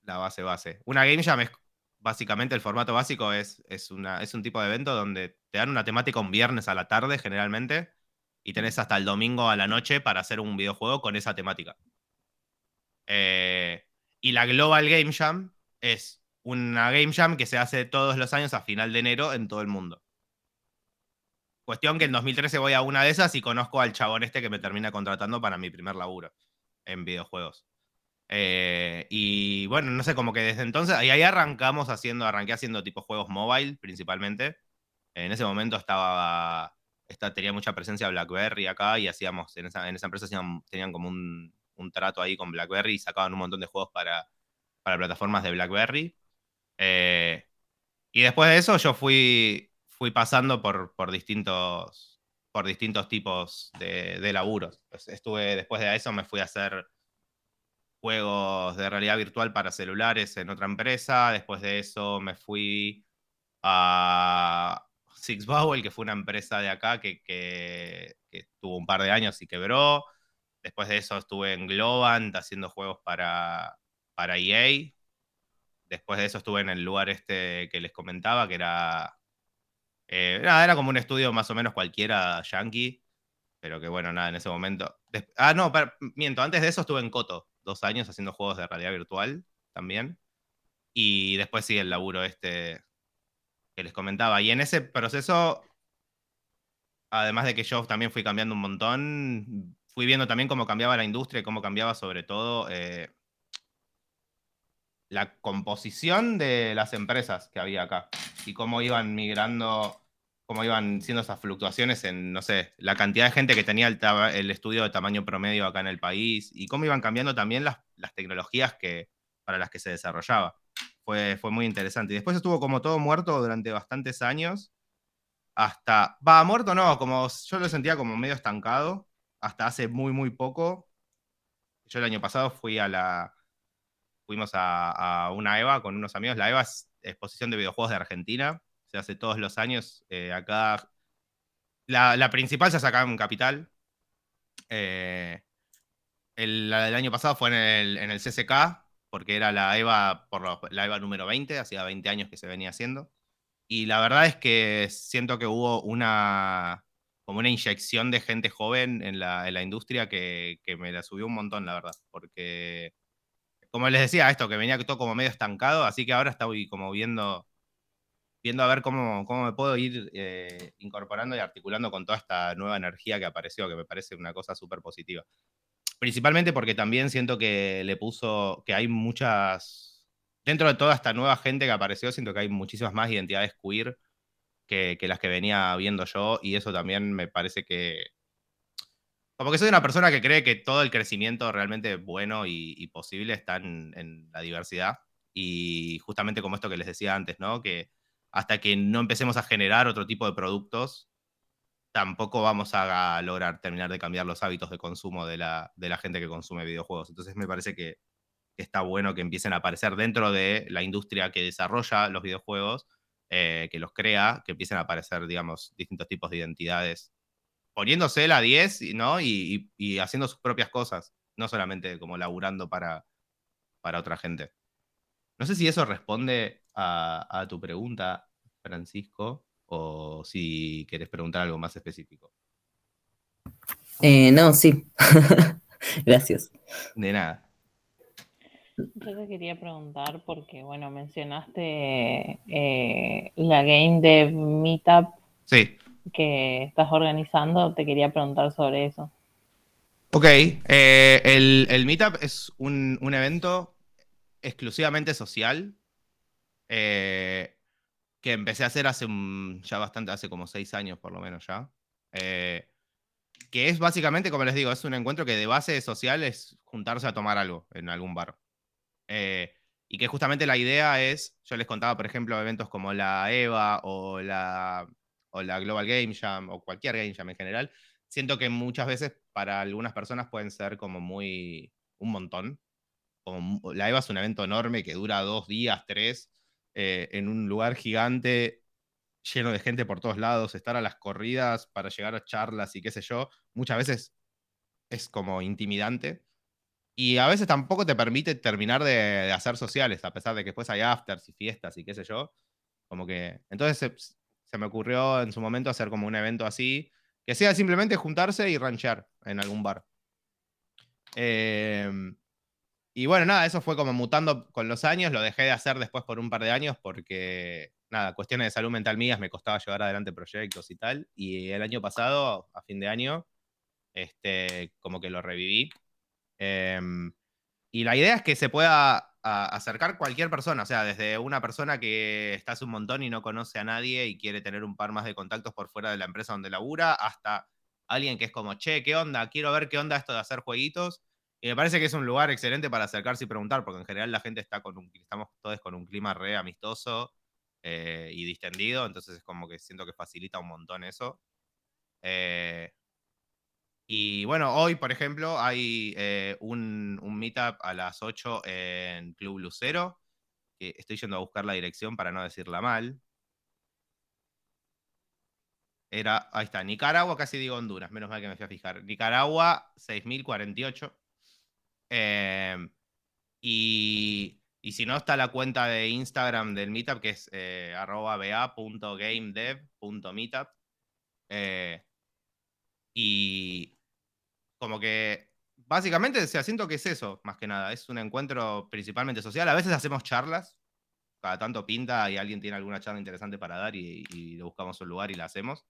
la base base, una Game Jam es básicamente el formato básico es, es, una, es un tipo de evento donde te dan una temática un viernes a la tarde generalmente y tenés hasta el domingo a la noche para hacer un videojuego con esa temática. Eh, y la Global Game Jam es una Game Jam que se hace todos los años a final de enero en todo el mundo. Cuestión que en 2013 voy a una de esas y conozco al chabón este que me termina contratando para mi primer laburo en videojuegos. Eh, y bueno, no sé, como que desde entonces, y ahí arrancamos haciendo, arranqué haciendo tipo juegos mobile principalmente. En ese momento estaba, esta, tenía mucha presencia BlackBerry acá y hacíamos, en esa, en esa empresa tenían como un, un trato ahí con BlackBerry y sacaban un montón de juegos para, para plataformas de BlackBerry. Eh, y después de eso yo fui, fui pasando por, por, distintos, por distintos tipos de, de laburos. Pues estuve, después de eso me fui a hacer juegos de realidad virtual para celulares en otra empresa. Después de eso me fui a Six Bowel, que fue una empresa de acá que, que, tuvo un par de años y quebró. Después de eso estuve en Globant haciendo juegos para, para EA. Después de eso estuve en el lugar este que les comentaba, que era. eh, era como un estudio más o menos cualquiera yankee. Pero que bueno, nada, en ese momento. ah, no, miento. Antes de eso estuve en Coto, dos años haciendo juegos de realidad virtual también. Y después sí, el laburo este que les comentaba. Y en ese proceso, además de que yo también fui cambiando un montón, fui viendo también cómo cambiaba la industria y cómo cambiaba sobre todo eh, la composición de las empresas que había acá y cómo iban migrando, cómo iban siendo esas fluctuaciones en, no sé, la cantidad de gente que tenía el, estudio de tamaño promedio acá en el país y cómo iban cambiando también las, las tecnologías que, para las que se desarrollaba. Fue, fue muy interesante. Y después estuvo como todo muerto durante bastantes años hasta, va, muerto no, como yo lo sentía como medio estancado, hasta hace muy, muy poco. Yo el año pasado fui a la, fuimos a, a una EVA con unos amigos. La EVA es exposición de videojuegos de Argentina, se hace todos los años. eh, acá, la, la principal se hace acá en Capital. Eh, el, la del año pasado fue en el, en el CCK, porque era la EVA, por la EVA número 20, hacía 20 años que se venía haciendo. Y la verdad es que siento que hubo una, como una inyección de gente joven en la, en la industria que, que me la subió un montón, la verdad. Porque, como les decía, esto que venía todo como medio estancado, así que ahora estoy como viendo, viendo a ver cómo, cómo me puedo ir eh, incorporando y articulando con toda esta nueva energía que apareció, que me parece una cosa súper positiva. Principalmente porque también siento que le puso, que hay muchas, dentro de toda esta nueva gente que apareció, siento que hay muchísimas más identidades queer que, que las que venía viendo yo y eso también me parece que... Como que soy una persona que cree que todo el crecimiento realmente bueno y, y posible está en, en la diversidad y justamente como esto que les decía antes, ¿no? Que hasta que no empecemos a generar otro tipo de productos, tampoco vamos a lograr terminar de cambiar los hábitos de consumo de la, de la gente que consume videojuegos. Entonces me parece que, está bueno que empiecen a aparecer dentro de la industria que desarrolla los videojuegos, eh, que los crea, que empiecen a aparecer, digamos, distintos tipos de identidades, poniéndose la 10 y- ¿no? y, y- y haciendo sus propias cosas, no solamente como laburando para, para otra gente. No sé si eso responde a, a tu pregunta, Francisco, o si querés preguntar algo más específico. Eh, no, sí. Gracias. De nada. Yo te quería preguntar porque, bueno, mencionaste eh, la Game Dev Meetup Sí. Que estás organizando. Te quería preguntar sobre eso. Ok, eh, el, el Meetup es un, un evento exclusivamente social eh, que empecé a hacer hace un- ya bastante, hace como seis años por lo menos ya. Eh, que es básicamente, como les digo, es un encuentro que de base social es juntarse a tomar algo en algún bar. Y que justamente la idea es, yo les contaba, por ejemplo, eventos como la EVA o la, o la Global Game Jam o cualquier Game Jam en general, siento que muchas veces para algunas personas pueden ser como muy, un montón. Como la EVA es un evento enorme que dura dos días, tres, eh, en un lugar gigante, lleno de gente por todos lados, estar a las corridas para llegar a charlas y qué sé yo, muchas veces es como intimidante. Y a veces tampoco te permite terminar de, de hacer sociales, a pesar de que después hay afters y fiestas y qué sé yo. Como que. Entonces se, me ocurrió en su momento hacer como un evento así, que sea simplemente juntarse y ranchear en algún bar. Em, y bueno, nada, eso fue como mutando con los años, lo dejé de hacer después por un par de años porque, nada, cuestiones de salud mental mías me costaba llevar adelante proyectos y tal. Y el año pasado, a fin de año, este, como que lo reviví. Em, y la idea es que se pueda acercar cualquier persona, o sea, desde una persona que está hace un montón y no conoce a nadie y quiere tener un par más de contactos por fuera de la empresa donde labura, hasta alguien que es como, che, ¿qué onda? Quiero ver qué onda esto de hacer jueguitos. Y me parece que es un lugar excelente para acercarse y preguntar, porque en general la gente está con un, estamos todos con un clima re amistoso eh, y distendido, entonces es como que siento que facilita un montón eso. Eh, y bueno, hoy, por ejemplo, hay eh, un, meetup a las 8 en Club Lucero, que estoy yendo a buscar la dirección para no decirla mal. Era, ahí está, Nicaragua, casi digo Honduras, menos mal que me fui a fijar. Nicaragua, 6048. Eh, y, y si no, está la cuenta de Instagram del Meetup, que es eh, arroba ba.gamedev.meetup. Eh, y como que básicamente, o sea, siento que es eso, más que nada. Es un encuentro principalmente social. A veces hacemos charlas, cada tanto pinta y alguien tiene alguna charla interesante para dar y, y le buscamos un lugar y la hacemos.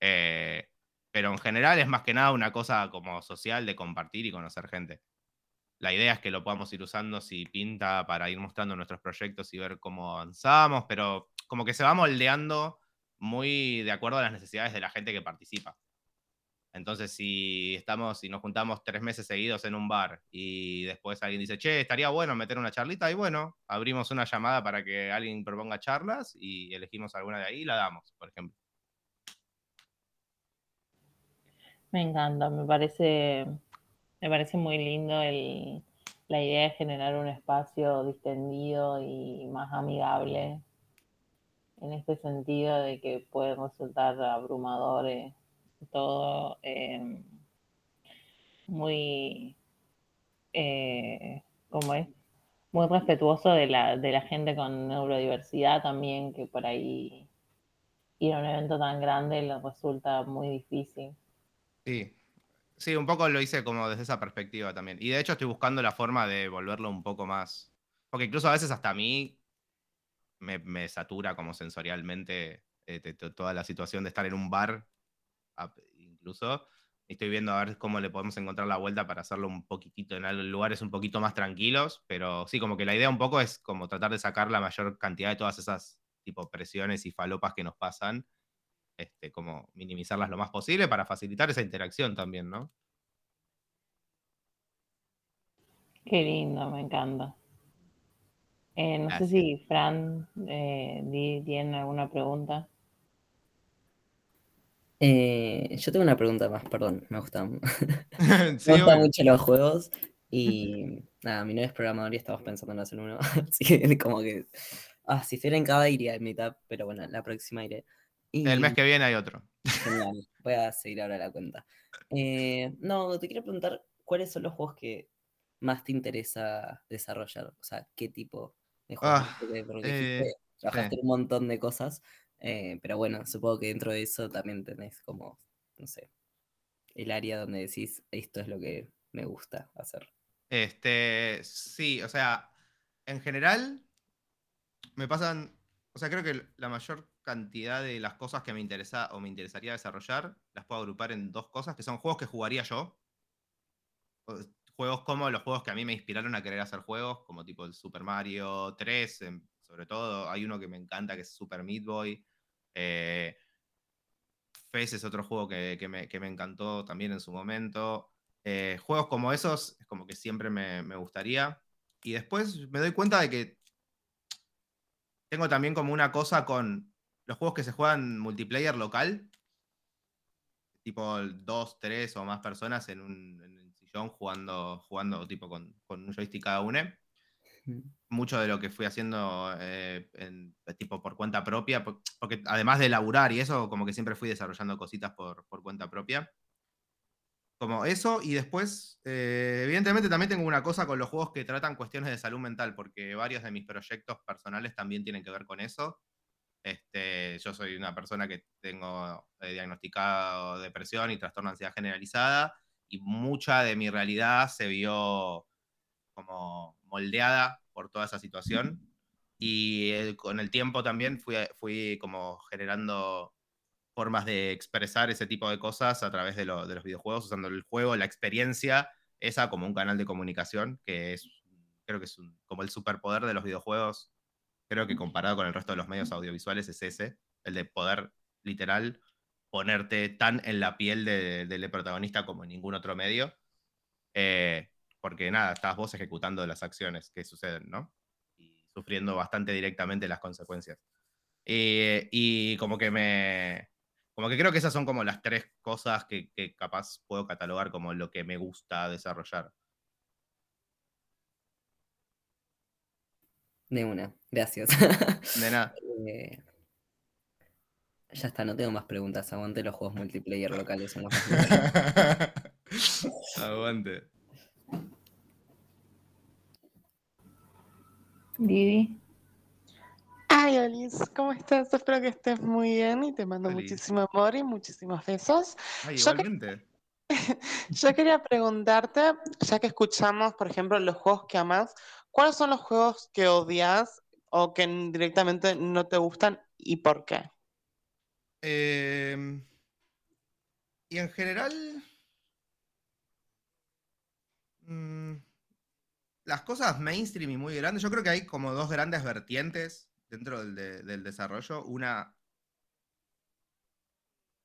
Eh, pero en general es más que nada una cosa como social de compartir y conocer gente. La idea es que lo podamos ir usando si pinta para ir mostrando nuestros proyectos y ver cómo avanzamos, pero como que se va moldeando muy de acuerdo a las necesidades de la gente que participa. Entonces, si estamos, si nos juntamos tres meses seguidos en un bar y después alguien dice, che, estaría bueno meter una charlita, y bueno, abrimos una llamada para que alguien proponga charlas y elegimos alguna de ahí y la damos, por ejemplo. Me encanta, me parece, me parece muy lindo el, la idea de generar un espacio distendido y más amigable en este sentido de que puede resultar abrumador eh, todo eh, muy eh, ¿cómo es? muy respetuoso de la, de la gente con neurodiversidad también, que por ahí ir a un evento tan grande les resulta muy difícil. Sí. Sí, un poco lo hice como desde esa perspectiva también. Y de hecho estoy buscando la forma de volverlo un poco más. Porque incluso a veces hasta a mí me, me satura como sensorialmente eh, toda la situación de estar en un bar, incluso. Estoy viendo a ver cómo le podemos encontrar la vuelta para hacerlo un poquitito en lugares un poquito más tranquilos. Pero sí, como que la idea un poco es como tratar de sacar la mayor cantidad de todas esas tipo presiones y falopas que nos pasan este, como minimizarlas lo más posible para facilitar esa interacción también, ¿no? Qué lindo, me encanta. Eh, no sé si Fran eh, tiene alguna pregunta. Eh, yo tengo una pregunta más, perdón, me gustan. Sí, me gustan mucho los juegos y nada, mi novia es programador y estamos pensando en hacer uno. Así que como que, ah, si estuviera en Cava iría al meetup, pero bueno, la próxima iré. El mes Y que viene hay otro. genial, voy a seguir ahora la cuenta. Eh, no, te quiero preguntar, ¿cuáles son los juegos que más te interesa desarrollar? O sea, ¿qué tipo de juegos? Ah, Porque, eh, trabajaste en un montón de cosas, eh, pero bueno, supongo que dentro de eso también tenés como, no sé, el área donde decís, esto es lo que me gusta hacer. Este, sí, o sea, en general me pasan, o sea, creo que la mayor cantidad de las cosas que me interesa o me interesaría desarrollar las puedo agrupar en dos cosas, que son juegos que jugaría yo. Juegos como los juegos que a mí me inspiraron a querer hacer juegos, como tipo el Super Mario 3, em, sobre todo. Hay uno que me encanta que es Super Meat Boy. Eh, es otro juego que, que me, que me encantó también en su momento. Eh, juegos como esos es como que siempre me, me gustaría. Y después me doy cuenta de que tengo también como una cosa con los juegos que se juegan multiplayer local. Tipo dos, tres o más personas en un, en un sillón jugando, jugando tipo con, con un joystick cada uno mucho de lo que fui haciendo eh, en- tipo por cuenta propia, por- porque además de laburar y eso, como que siempre fui desarrollando cositas por, por cuenta propia. Como eso, y después, eh, evidentemente también tengo una cosa con los juegos que tratan cuestiones de salud mental, porque varios de mis proyectos personales también tienen que ver con eso. Este, yo soy una persona que tengo eh, diagnosticado depresión y trastorno de ansiedad generalizada, y mucha de mi realidad se vio como moldeada por toda esa situación. Y eh, con el tiempo también fui, fui como generando formas de expresar ese tipo de cosas a través de, lo- de los videojuegos, usando el juego, la experiencia, esa como un canal de comunicación, que es, creo que es como el superpoder de los videojuegos, creo que comparado con el resto de los medios audiovisuales es ese, el de poder literal ponerte tan en la piel de- del protagonista como en ningún otro medio. Eh, porque nada, estás vos ejecutando las acciones que suceden, ¿no? Y sufriendo bastante directamente las consecuencias. Eh, y como que me. Como que creo que esas son como las tres cosas que, que capaz puedo catalogar como lo que me gusta desarrollar. De una, gracias. De nada. Eh, ya está, no tengo más preguntas. Aguante los juegos multiplayer locales. Los. Aguante. Didi. Ay, Alice, ¿cómo estás? Espero que estés muy bien y te mando muchísimo amor y muchísimos besos. Ay, Yo que- igualmente. Yo quería preguntarte, ya que escuchamos, por ejemplo, los juegos que amas, ¿cuáles son los juegos que odias o que directamente no te gustan y por qué? Em, y en general. mm, las cosas mainstream y muy grandes, yo creo que hay como dos grandes vertientes dentro del, de- del desarrollo. Una.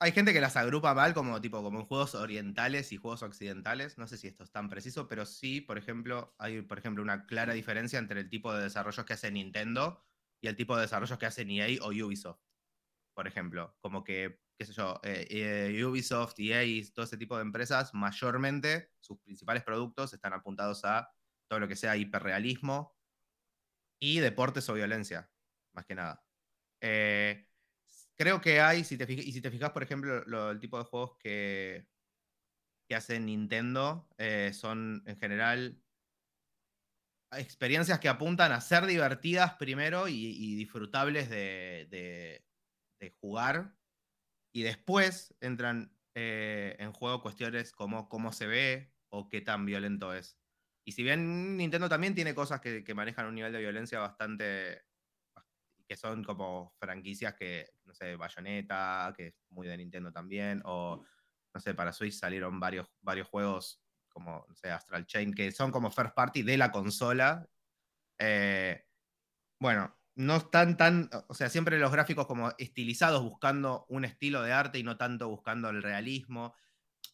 Hay gente que las agrupa mal como tipo como en juegos orientales y juegos occidentales. No sé si esto es tan preciso, pero sí, por ejemplo, hay por ejemplo una clara diferencia entre el tipo de desarrollos que hace Nintendo y el tipo de desarrollos que hace EA o Ubisoft por ejemplo. Como que, qué sé yo, eh, eh, Ubisoft, EA todo ese tipo de empresas, mayormente sus principales productos están apuntados a todo lo que sea hiperrealismo y deportes o violencia, más que nada. Eh, creo que hay, si te y si te fijas, por ejemplo, lo- el tipo de juegos que, que hace Nintendo eh, son en general experiencias que apuntan a ser divertidas primero y, disfrutables de jugar. Y después entran eh, en juego cuestiones como cómo se ve o qué tan violento es. Y si bien Nintendo también tiene cosas que, que manejan un nivel de violencia bastante. que son como franquicias que, no sé, Bayonetta, que es muy de Nintendo también, o no sé, para Switch salieron varios, varios juegos como, no sé, Astral Chain, que son como first party de la consola. Eh, bueno, no están tan, o sea, siempre los gráficos como estilizados buscando un estilo de arte y no tanto buscando el realismo.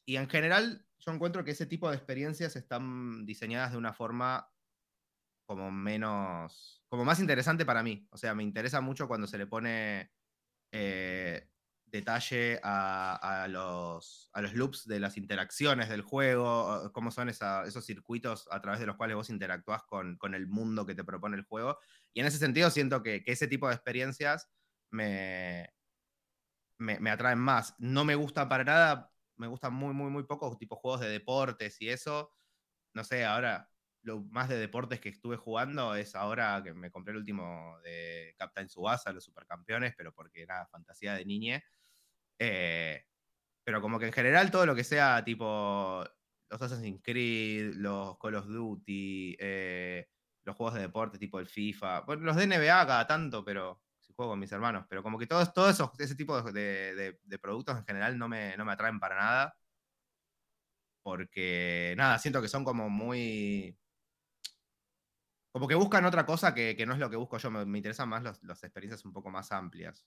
Y en general yo encuentro que ese tipo de experiencias están diseñadas de una forma como menos, como más interesante para mí. O sea, me interesa mucho cuando se le pone eh, detalle a, los, a los loops de las interacciones del juego, cómo son esos circuitos a través de los cuales vos interactúas con, con el mundo que te propone el juego. Y en ese sentido siento que, ese tipo de experiencias me, me, atraen más. No me gustan para nada, me gustan muy, muy, muy pocos tipos juegos de deportes y eso. No sé, ahora lo más de deportes que estuve jugando es ahora que me compré el último de Captain Subasa, los supercampeones, pero porque era fantasía de niñe. Eh, pero como que en general todo lo que sea tipo los Assassin's Creed, los Call of Duty, eh, los juegos de deporte tipo el FIFA, bueno, los de NBA cada tanto, pero juego con mis hermanos, pero como que todos todo esos, ese tipo de, de- de- de productos en general no me, no me atraen para nada. Porque, nada, siento que son como muy... Como que buscan otra cosa que, que no es lo que busco yo. Me, me interesan más los- las experiencias un poco más amplias.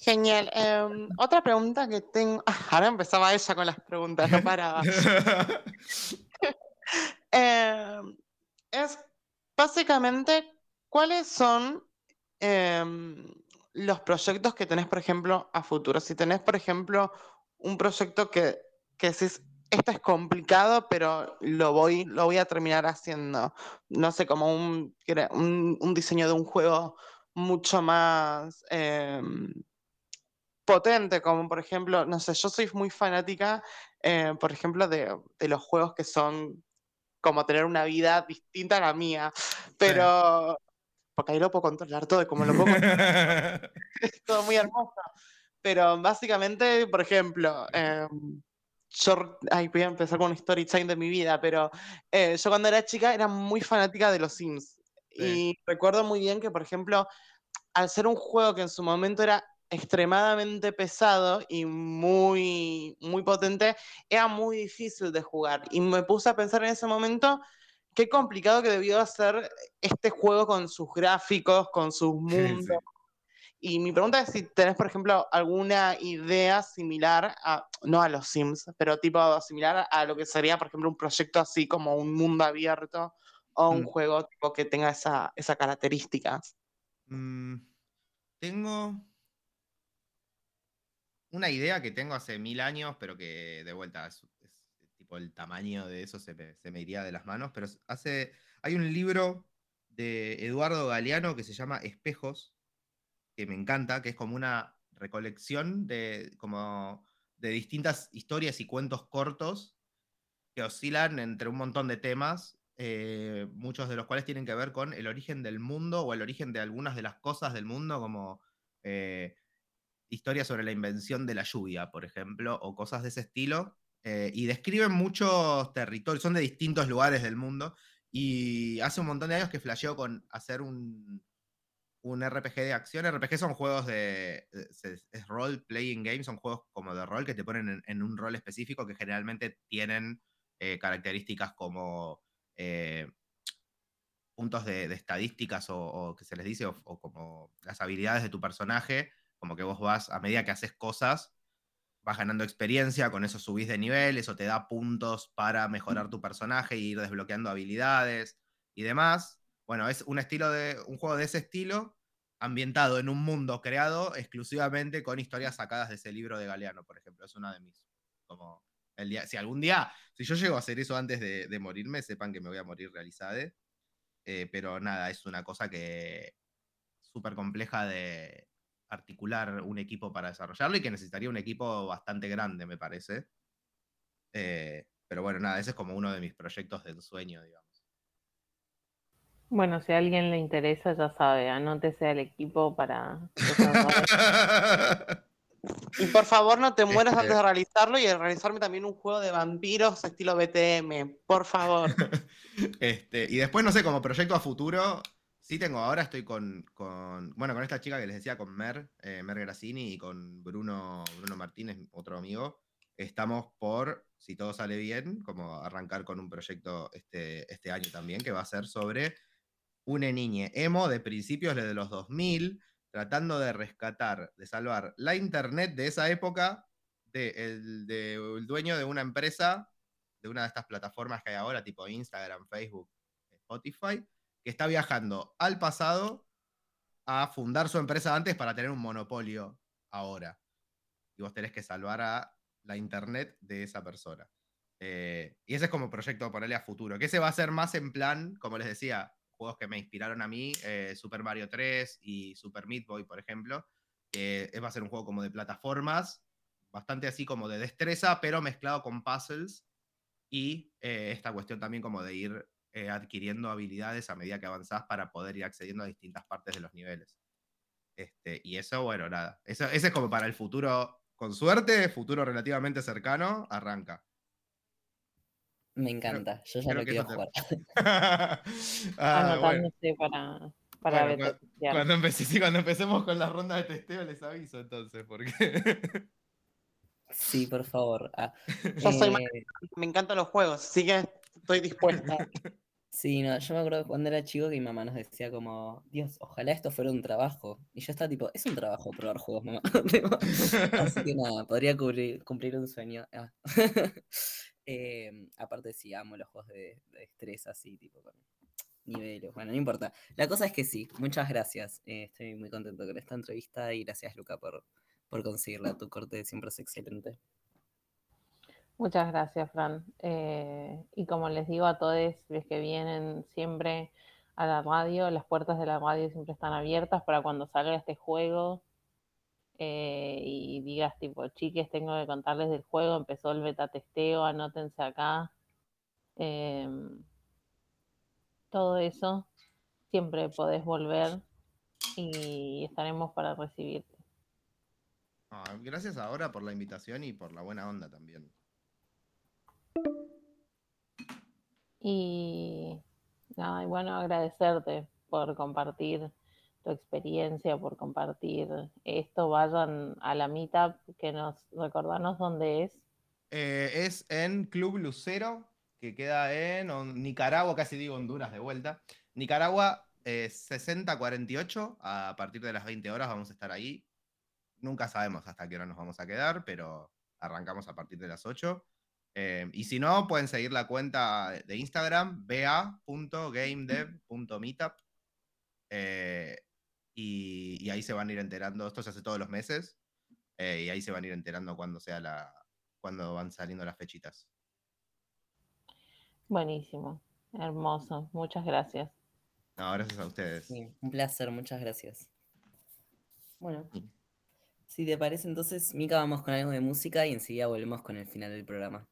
Genial. Em, otra pregunta que tengo. Ah, ahora empezaba ella con las preguntas, no paraba. Em, es básicamente, ¿cuáles son em, los proyectos que tenés, por ejemplo, a futuro? Si tenés, por ejemplo, un proyecto que, que decís, esto es complicado, pero lo voy, lo voy a terminar haciendo. No sé, como un, un diseño de un juego mucho más em, potente, como por ejemplo, no sé, yo soy muy fanática, eh, por ejemplo, de, de los juegos que son como tener una vida distinta a la mía, pero porque ahí lo puedo controlar todo y como lo puedo controlar, es todo muy hermoso. Pero básicamente, por ejemplo, em, yo, ay, voy a empezar con un story time de mi vida, pero eh, yo cuando era chica era muy fanática de los Sims. Y recuerdo muy bien que, por ejemplo, al ser un juego que en su momento era extremadamente pesado y muy, muy potente, era muy difícil de jugar. Y me puse a pensar en ese momento qué complicado que debió ser este juego con sus gráficos, con sus mundos. Y mi pregunta es si tenés, por ejemplo, alguna idea similar a, no a los Sims, pero tipo similar a lo que sería, por ejemplo, un proyecto así como un mundo abierto o un Mm. juego tipo que tenga esa, esa característica. Mm, tengo una idea que tengo hace mil años, pero que de vuelta tipo el tamaño de eso se me, se me iría de las manos. Pero hace. Hay un libro de Eduardo Galeano que se llama Espejos, que me encanta, que es como una recolección de, como de distintas historias y cuentos cortos que oscilan entre un montón de temas, eh, muchos de los cuales tienen que ver con el origen del mundo o el origen de algunas de las cosas del mundo, como eh, historias sobre la invención de la lluvia, por ejemplo, o cosas de ese estilo, eh, y describen muchos territorios, son de distintos lugares del mundo, y hace un montón de años que flasheó con hacer un, un RPG de acción. RPG son juegos de. Es, es role playing games, son juegos como de rol que te ponen en, un rol específico que generalmente tienen eh, características como eh, puntos de, estadísticas o, que se les dice, o, como las habilidades de tu personaje, como que vos vas, a medida que haces cosas, vas ganando experiencia, con eso subís de nivel, eso te da puntos para mejorar tu personaje y ir desbloqueando habilidades y demás. Bueno, es un estilo de un juego de ese estilo ambientado en un mundo creado exclusivamente con historias sacadas de ese libro de Galeano, por ejemplo. Es una de mis como el día, si algún día, si yo llego a hacer eso antes de, de morirme, sepan que me voy a morir realizada. Eh, pero nada, es una cosa que súper compleja de articular un equipo para desarrollarlo y que necesitaría un equipo bastante grande, me parece. Eh, pero bueno, nada, ese es como uno de mis proyectos de ensueño, digamos. Bueno, si a alguien le interesa, ya sabe, anótese al equipo para... y por favor no te mueras Este- antes de realizarlo y de realizarme también un juego de vampiros estilo BTM, por favor. Este, y después, no sé, como proyecto a futuro, sí tengo, ahora estoy con, con bueno, con esta chica que les decía, con Mer, eh, Mer Grassini y con Bruno, Bruno Martínez, otro amigo. Estamos por, si todo sale bien, como arrancar con un proyecto este, este año también, que va a ser sobre una niña emo de principios de los 2000, tratando de rescatar, de salvar la internet de esa época del de el, de el dueño de una empresa, de una de estas plataformas que hay ahora, tipo Instagram, Facebook, Spotify, que está viajando al pasado a fundar su empresa antes para tener un monopolio ahora. Y vos tenés que salvar a la internet de esa persona. Eh, y ese es como proyecto ponerle a futuro, que ese va a ser más en plan, como les decía, juegos que me inspiraron a mí, eh, Super Mario 3 y Super Meat Boy, por ejemplo, que va a ser un juego como de plataformas, bastante así como de destreza, pero mezclado con puzzles y eh, esta cuestión también como de ir eh, adquiriendo habilidades a medida que avanzás para poder ir accediendo a distintas partes de los niveles. Este, y eso, bueno, nada, eso, ese es como para el futuro, con suerte, futuro relativamente cercano, arranca. Me encanta, yo ya lo quiero jugar. Ah, bueno. Anotándose para, para Bueno, cuando, empecé- sí, cuando empecemos con la ronda de testeo les aviso entonces, porque... Sí, por favor. Ah, Yo soy eh, más- me encantan los juegos, así que estoy dispuesta. Sí, no, yo me acuerdo cuando era chico que mi mamá nos decía como, Dios, ojalá esto fuera un trabajo. Y yo estaba tipo, es un trabajo probar juegos, mamá. Así que nada, podría cubrir- cumplir un sueño. Ah. Eh, aparte sí, amo los juegos de, de destreza así, tipo con niveles. Bueno, no importa. La cosa es que sí, muchas gracias. Eh, estoy muy contento con esta entrevista y gracias Luca por, por conseguirla. Tu corte siempre es excelente. Muchas gracias, Fran. Eh, y como les digo a todos los que vienen siempre a la radio, las puertas de la radio siempre están abiertas para cuando salga este juego eh, y digas tipo, chiques, tengo que contarles del juego, empezó el beta testeo, anótense acá. Em, todo eso, siempre podés volver y estaremos para recibirte. Ah, gracias ahora por la invitación y por la buena onda también. Y, no, y bueno, agradecerte por compartir tu experiencia, por compartir esto. Vayan a la meetup, que nos recordanos dónde es. Eh, es en Club Lucero, que queda en Nicaragua, casi digo Honduras de vuelta. Nicaragua eh, 6048, a partir de las 20 horas vamos a estar ahí. Nunca sabemos hasta qué hora nos vamos a quedar, pero arrancamos a partir de las 8. Eh, y si no, pueden seguir la cuenta de Instagram, ba.gamedev.meetup. Eh, y, y, ahí se van a ir enterando, esto se hace todos los meses, eh, y ahí se van a ir enterando cuando, sea la, cuando van saliendo las fechitas. Buenísimo, hermoso, muchas gracias. No, gracias a ustedes. Un placer, muchas gracias. Bueno, si te parece entonces, Mica, vamos con algo de música y enseguida volvemos con el final del programa.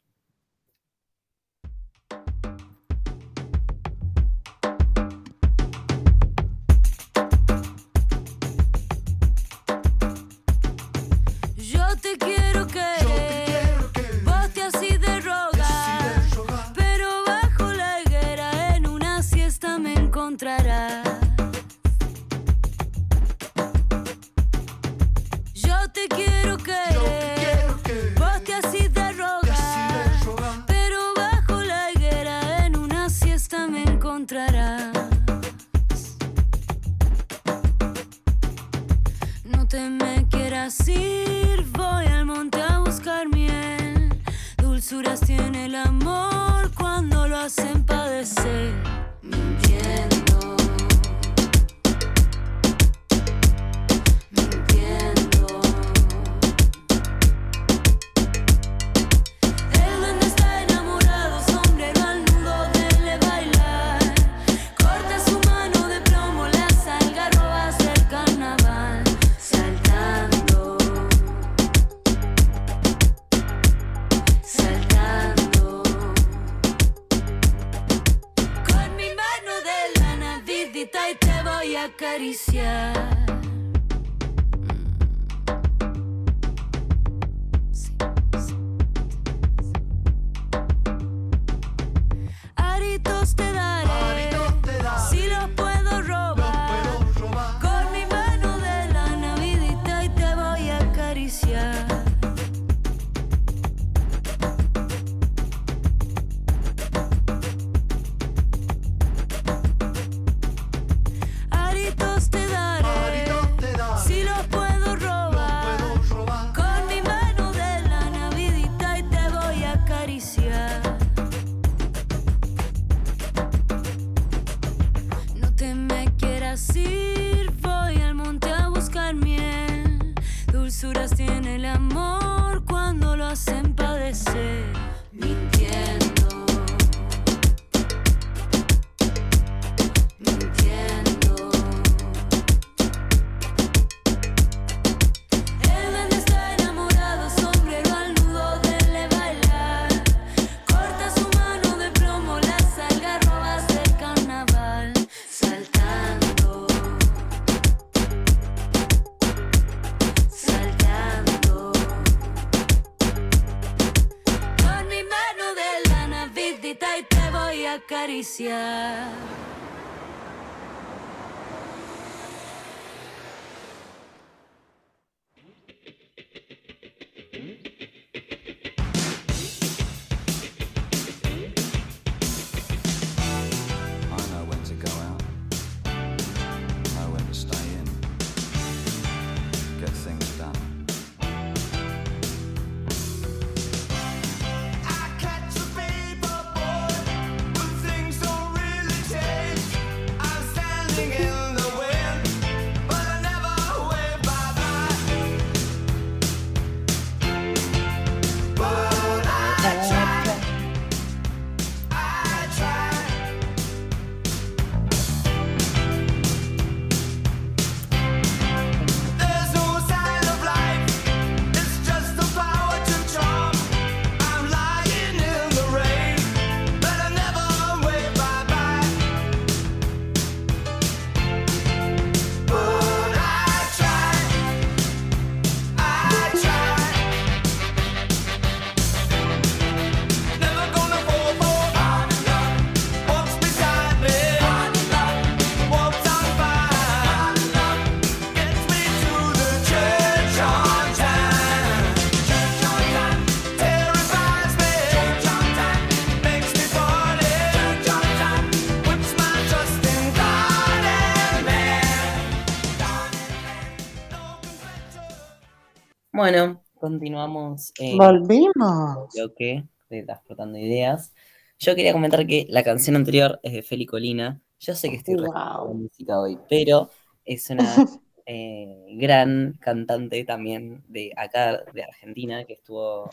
Bueno, continuamos. eh, Volvimos. Que de transportando ideas. Yo quería comentar que la canción anterior es de Feli Colina. Yo sé que estoy Wow. música hoy, pero es una eh, gran cantante también de acá, de Argentina, que estuvo.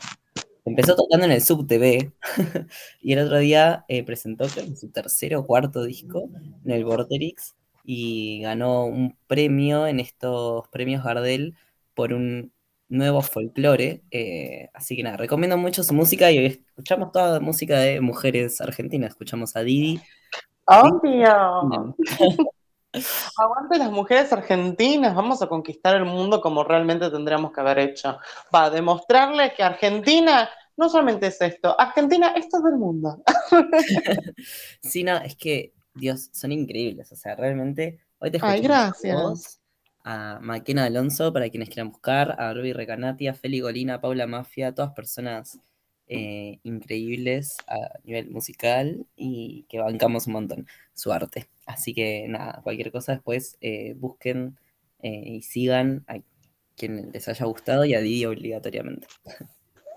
Empezó tocando en el Sub TV y el otro día eh, presentó creo su tercer o cuarto disco en el Vorterix y ganó un premio en estos premios Gardel por un nuevo folclore. eh, así que nada, recomiendo mucho su música y hoy escuchamos toda música de mujeres argentinas. Escuchamos a Didi. Obvio. Aguante las mujeres argentinas, vamos a conquistar el mundo como realmente tendríamos que haber hecho. Va, demostrarles que Argentina no solamente es esto, Argentina es todo el mundo. Sí, no, es que, Dios, son increíbles. O sea, realmente, hoy te Ay, a gracias. vos, a Maquena Alonso, para quienes quieran buscar, a Ruby Recanati, a Feli Golina, a Paula Mafia, todas personas eh, increíbles a nivel musical y que bancamos un montón su arte. Así que nada, cualquier cosa después eh, busquen eh, y sigan a quien les haya gustado y a Didi obligatoriamente.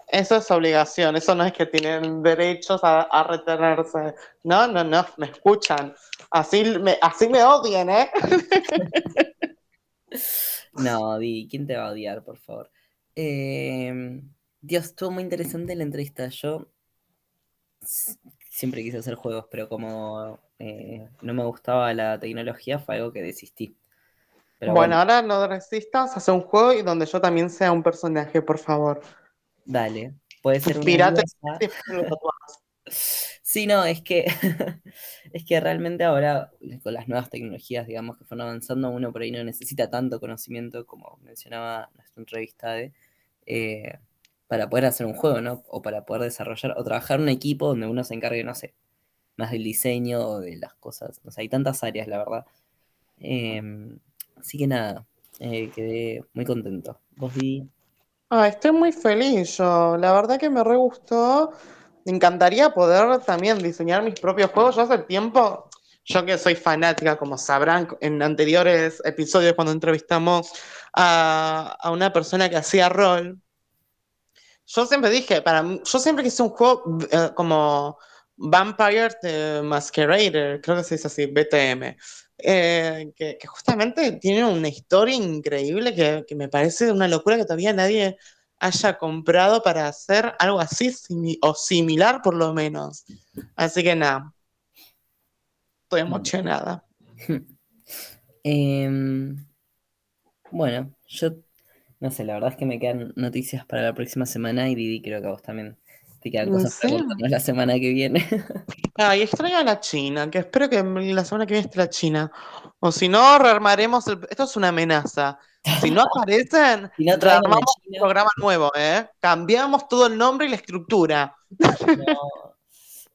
Eso es obligación, eso no es que tienen derechos a, a retenerse. No, no, no, me escuchan. Así me, así me odian, ¿eh? No, Didi, ¿quién te va a odiar, por favor? Eh, Dios, estuvo muy interesante la entrevista. Yo siempre quise hacer juegos, pero como eh, no me gustaba la tecnología, fue algo que desistí. Pero bueno, bueno, ahora no resistas, hace un juego y donde yo también sea un personaje, por favor. dale. Puede ser Inspirate Sí, no, es que es que realmente ahora con las nuevas tecnologías, digamos, que fueron avanzando, uno por ahí no necesita tanto conocimiento, como mencionaba nuestra entrevista de, eh, para poder hacer un juego, ¿no? O para poder desarrollar o trabajar un equipo donde uno se encargue, no sé, más del diseño o de las cosas. O sea, hay tantas áreas, la verdad. Em, así que nada, eh, quedé muy contento. ¿Vos, Di? Ah, estoy muy feliz yo. La verdad que me re gustó. Me encantaría poder también diseñar mis propios juegos. Yo hace tiempo, yo que soy fanática, como sabrán en anteriores episodios cuando entrevistamos a, a una persona que hacía rol, yo siempre dije, para yo siempre quise un juego eh, como Vampire the Masquerader, creo que se dice así, BTM, eh, que, que justamente tiene una historia increíble que, que me parece una locura que todavía nadie haya comprado para hacer algo así o similar por lo menos. Así que nada, estoy emocionada. Em, bueno, yo no sé, la verdad es que me quedan noticias para la próxima semana y Didi, creo que a vos también te quedan ¿En cosas para contarnos la semana que viene. Ay, extraño a la China, que espero que la semana que viene esté la China. O si no, rearmaremos el... Esto es una amenaza. Si no aparecen, Si no rearmamos un programa nuevo, ¿eh? Cambiamos todo el nombre y la estructura. No,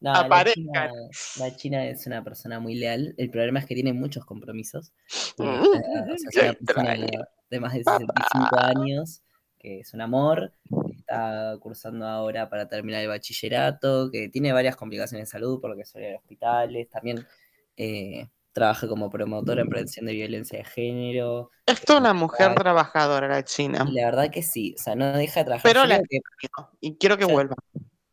no, la Aparezcan. China, la China es una persona muy leal. El problema es que tiene muchos compromisos. Eh, Mm, o sea, es una persona extraño. de más de 65 años, que es un amor, está cursando ahora para terminar el bachillerato, que tiene varias complicaciones de salud porque suele ir a hospitales, también eh, trabaja como promotora en prevención de violencia de género. Es una mujer trabajadora, la China. Y la verdad que sí, o sea, no deja de trabajar. Pero la que- y quiero que vuelva.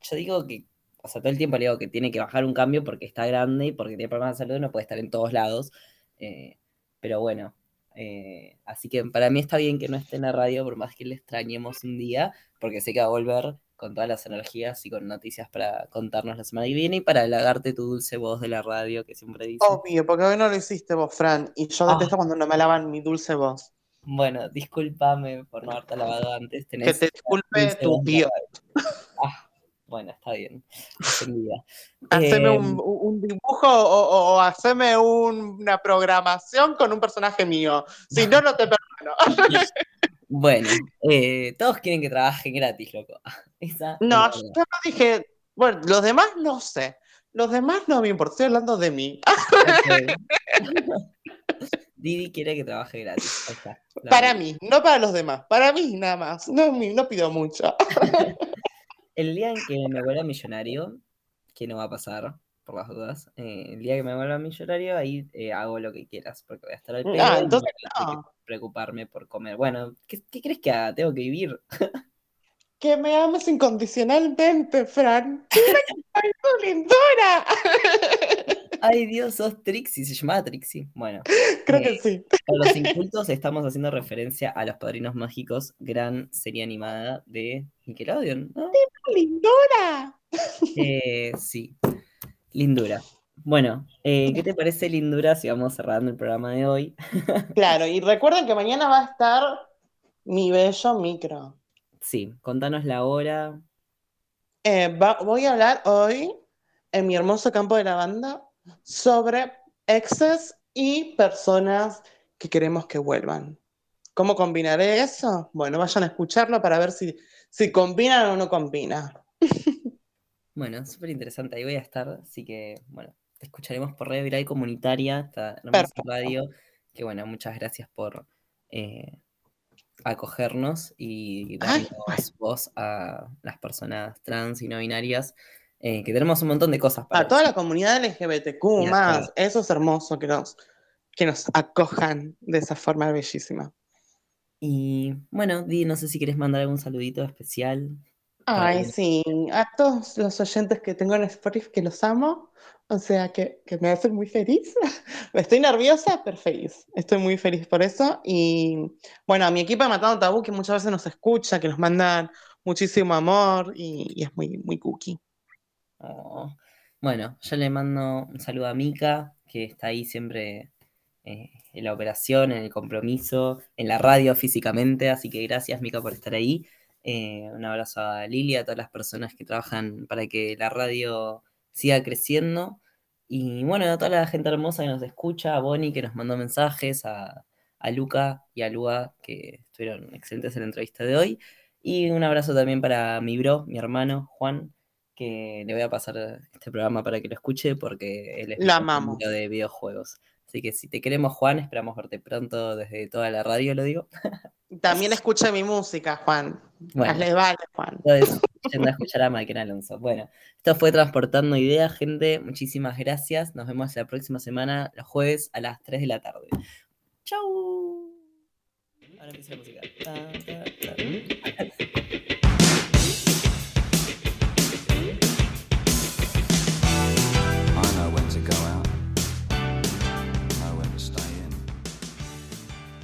yo digo que, o sea, todo el tiempo le digo que tiene que bajar un cambio porque está grande y porque tiene problemas de salud, no puede estar en todos lados. eh, pero bueno, eh, así que para mí está bien que no esté en la radio, por más que le extrañemos un día, porque sé que va a volver con todas las energías y con noticias para contarnos la semana que viene y para halagarte tu dulce voz de la radio que siempre dice. Obvio, porque hoy no lo hiciste vos, Fran. Y yo Ah. detesto cuando no me alaban mi dulce voz. Bueno, discúlpame por no haberte lavado antes. Que Tenés te una disculpe tu tío. Ah, bueno, está bien. Haceme Em, un, un dibujo o, o- haceme un- una programación con un personaje mío. Si no, no te perdono. Bueno, eh, todos quieren que trabajen gratis, loco. Esa No, yo no dije. Bueno, los demás no sé. Los demás no me importa. Estoy hablando de mí. Ok. Didi quiere que trabaje gratis. Está. Para mí, no para los demás. Para mí nada más. No, no pido mucho. El día en que me vuelva millonario, que no va a pasar, por las dudas. Eh, el día que me vuelva millonario, ahí eh, hago lo que quieras, porque voy a estar al pedo. Ah, y entonces que preocuparme por comer. Bueno, ¿qué, qué crees que haga? Tengo que vivir. Que me ames incondicionalmente, Fran. ¡Ay, tu lindura! Ay, Dios, sos Trixie. Se llamaba Trixie. Bueno. Creo eh, que sí. Para los incultos estamos haciendo referencia a Los Padrinos Mágicos, gran serie animada de Nickelodeon, ¿no? ¡Lindura! Eh, sí, Lindura. Bueno, eh, ¿qué te parece Lindura si vamos cerrando el programa de hoy? Claro, y recuerden que mañana va a estar mi bello micro. Sí, contanos la hora. Eh, va- voy a hablar hoy en mi hermoso campo de lavanda sobre exes y personas que queremos que vuelvan. ¿Cómo combinaré eso? Bueno, vayan a escucharlo para ver si, si combinan o no combina. Bueno, súper interesante, ahí voy a estar, así que, bueno, te escucharemos por Radio Viral Comunitaria, esta hermosa Perfecto. radio, que bueno, muchas gracias por eh, acogernos y Ay, darnos voz a las personas trans y no binarias, eh, que tenemos un montón de cosas para A toda la comunidad LGBTQ más, eso es hermoso que nos, que nos acojan de esa forma bellísima. Y bueno, Di, no sé si quieres mandar algún saludito especial. Ay, sí, a todos los oyentes que tengo en Spotify que los amo, o sea, que, que me hacen muy feliz. Estoy nerviosa, pero feliz. Estoy muy feliz por eso. Y bueno, a mi equipo de Matando Tabú, que muchas veces nos escucha, que nos mandan muchísimo amor y, y es muy, muy cookie. Oh. Bueno, yo le mando un saludo a Mika, que está ahí siempre eh, en la operación, en el compromiso, en la radio físicamente, así que gracias Mika por estar ahí. Eh, un abrazo a Lili, a todas las personas que trabajan para que la radio siga creciendo. Y bueno, a toda la gente hermosa que nos escucha, a Bonnie que nos mandó mensajes, a, a Luca y a Lua que estuvieron excelentes en la entrevista de hoy. Y un abrazo también para mi bro, mi hermano Juan, que le voy a pasar este programa para que lo escuche porque él es Lo amamos. de videojuegos. Así que si te queremos, Juan, esperamos verte pronto desde toda la radio, lo digo. También escucha mi música, Juan. Bueno. Hazle vale, Juan. Entonces, yendo a escuchar a Michael Alonso. Bueno, esto fue Transportando Ideas, gente. Muchísimas gracias. Nos vemos la próxima semana, los jueves a las 3 de la tarde. Chau. Ahora empieza la música. Ta, ta, ta.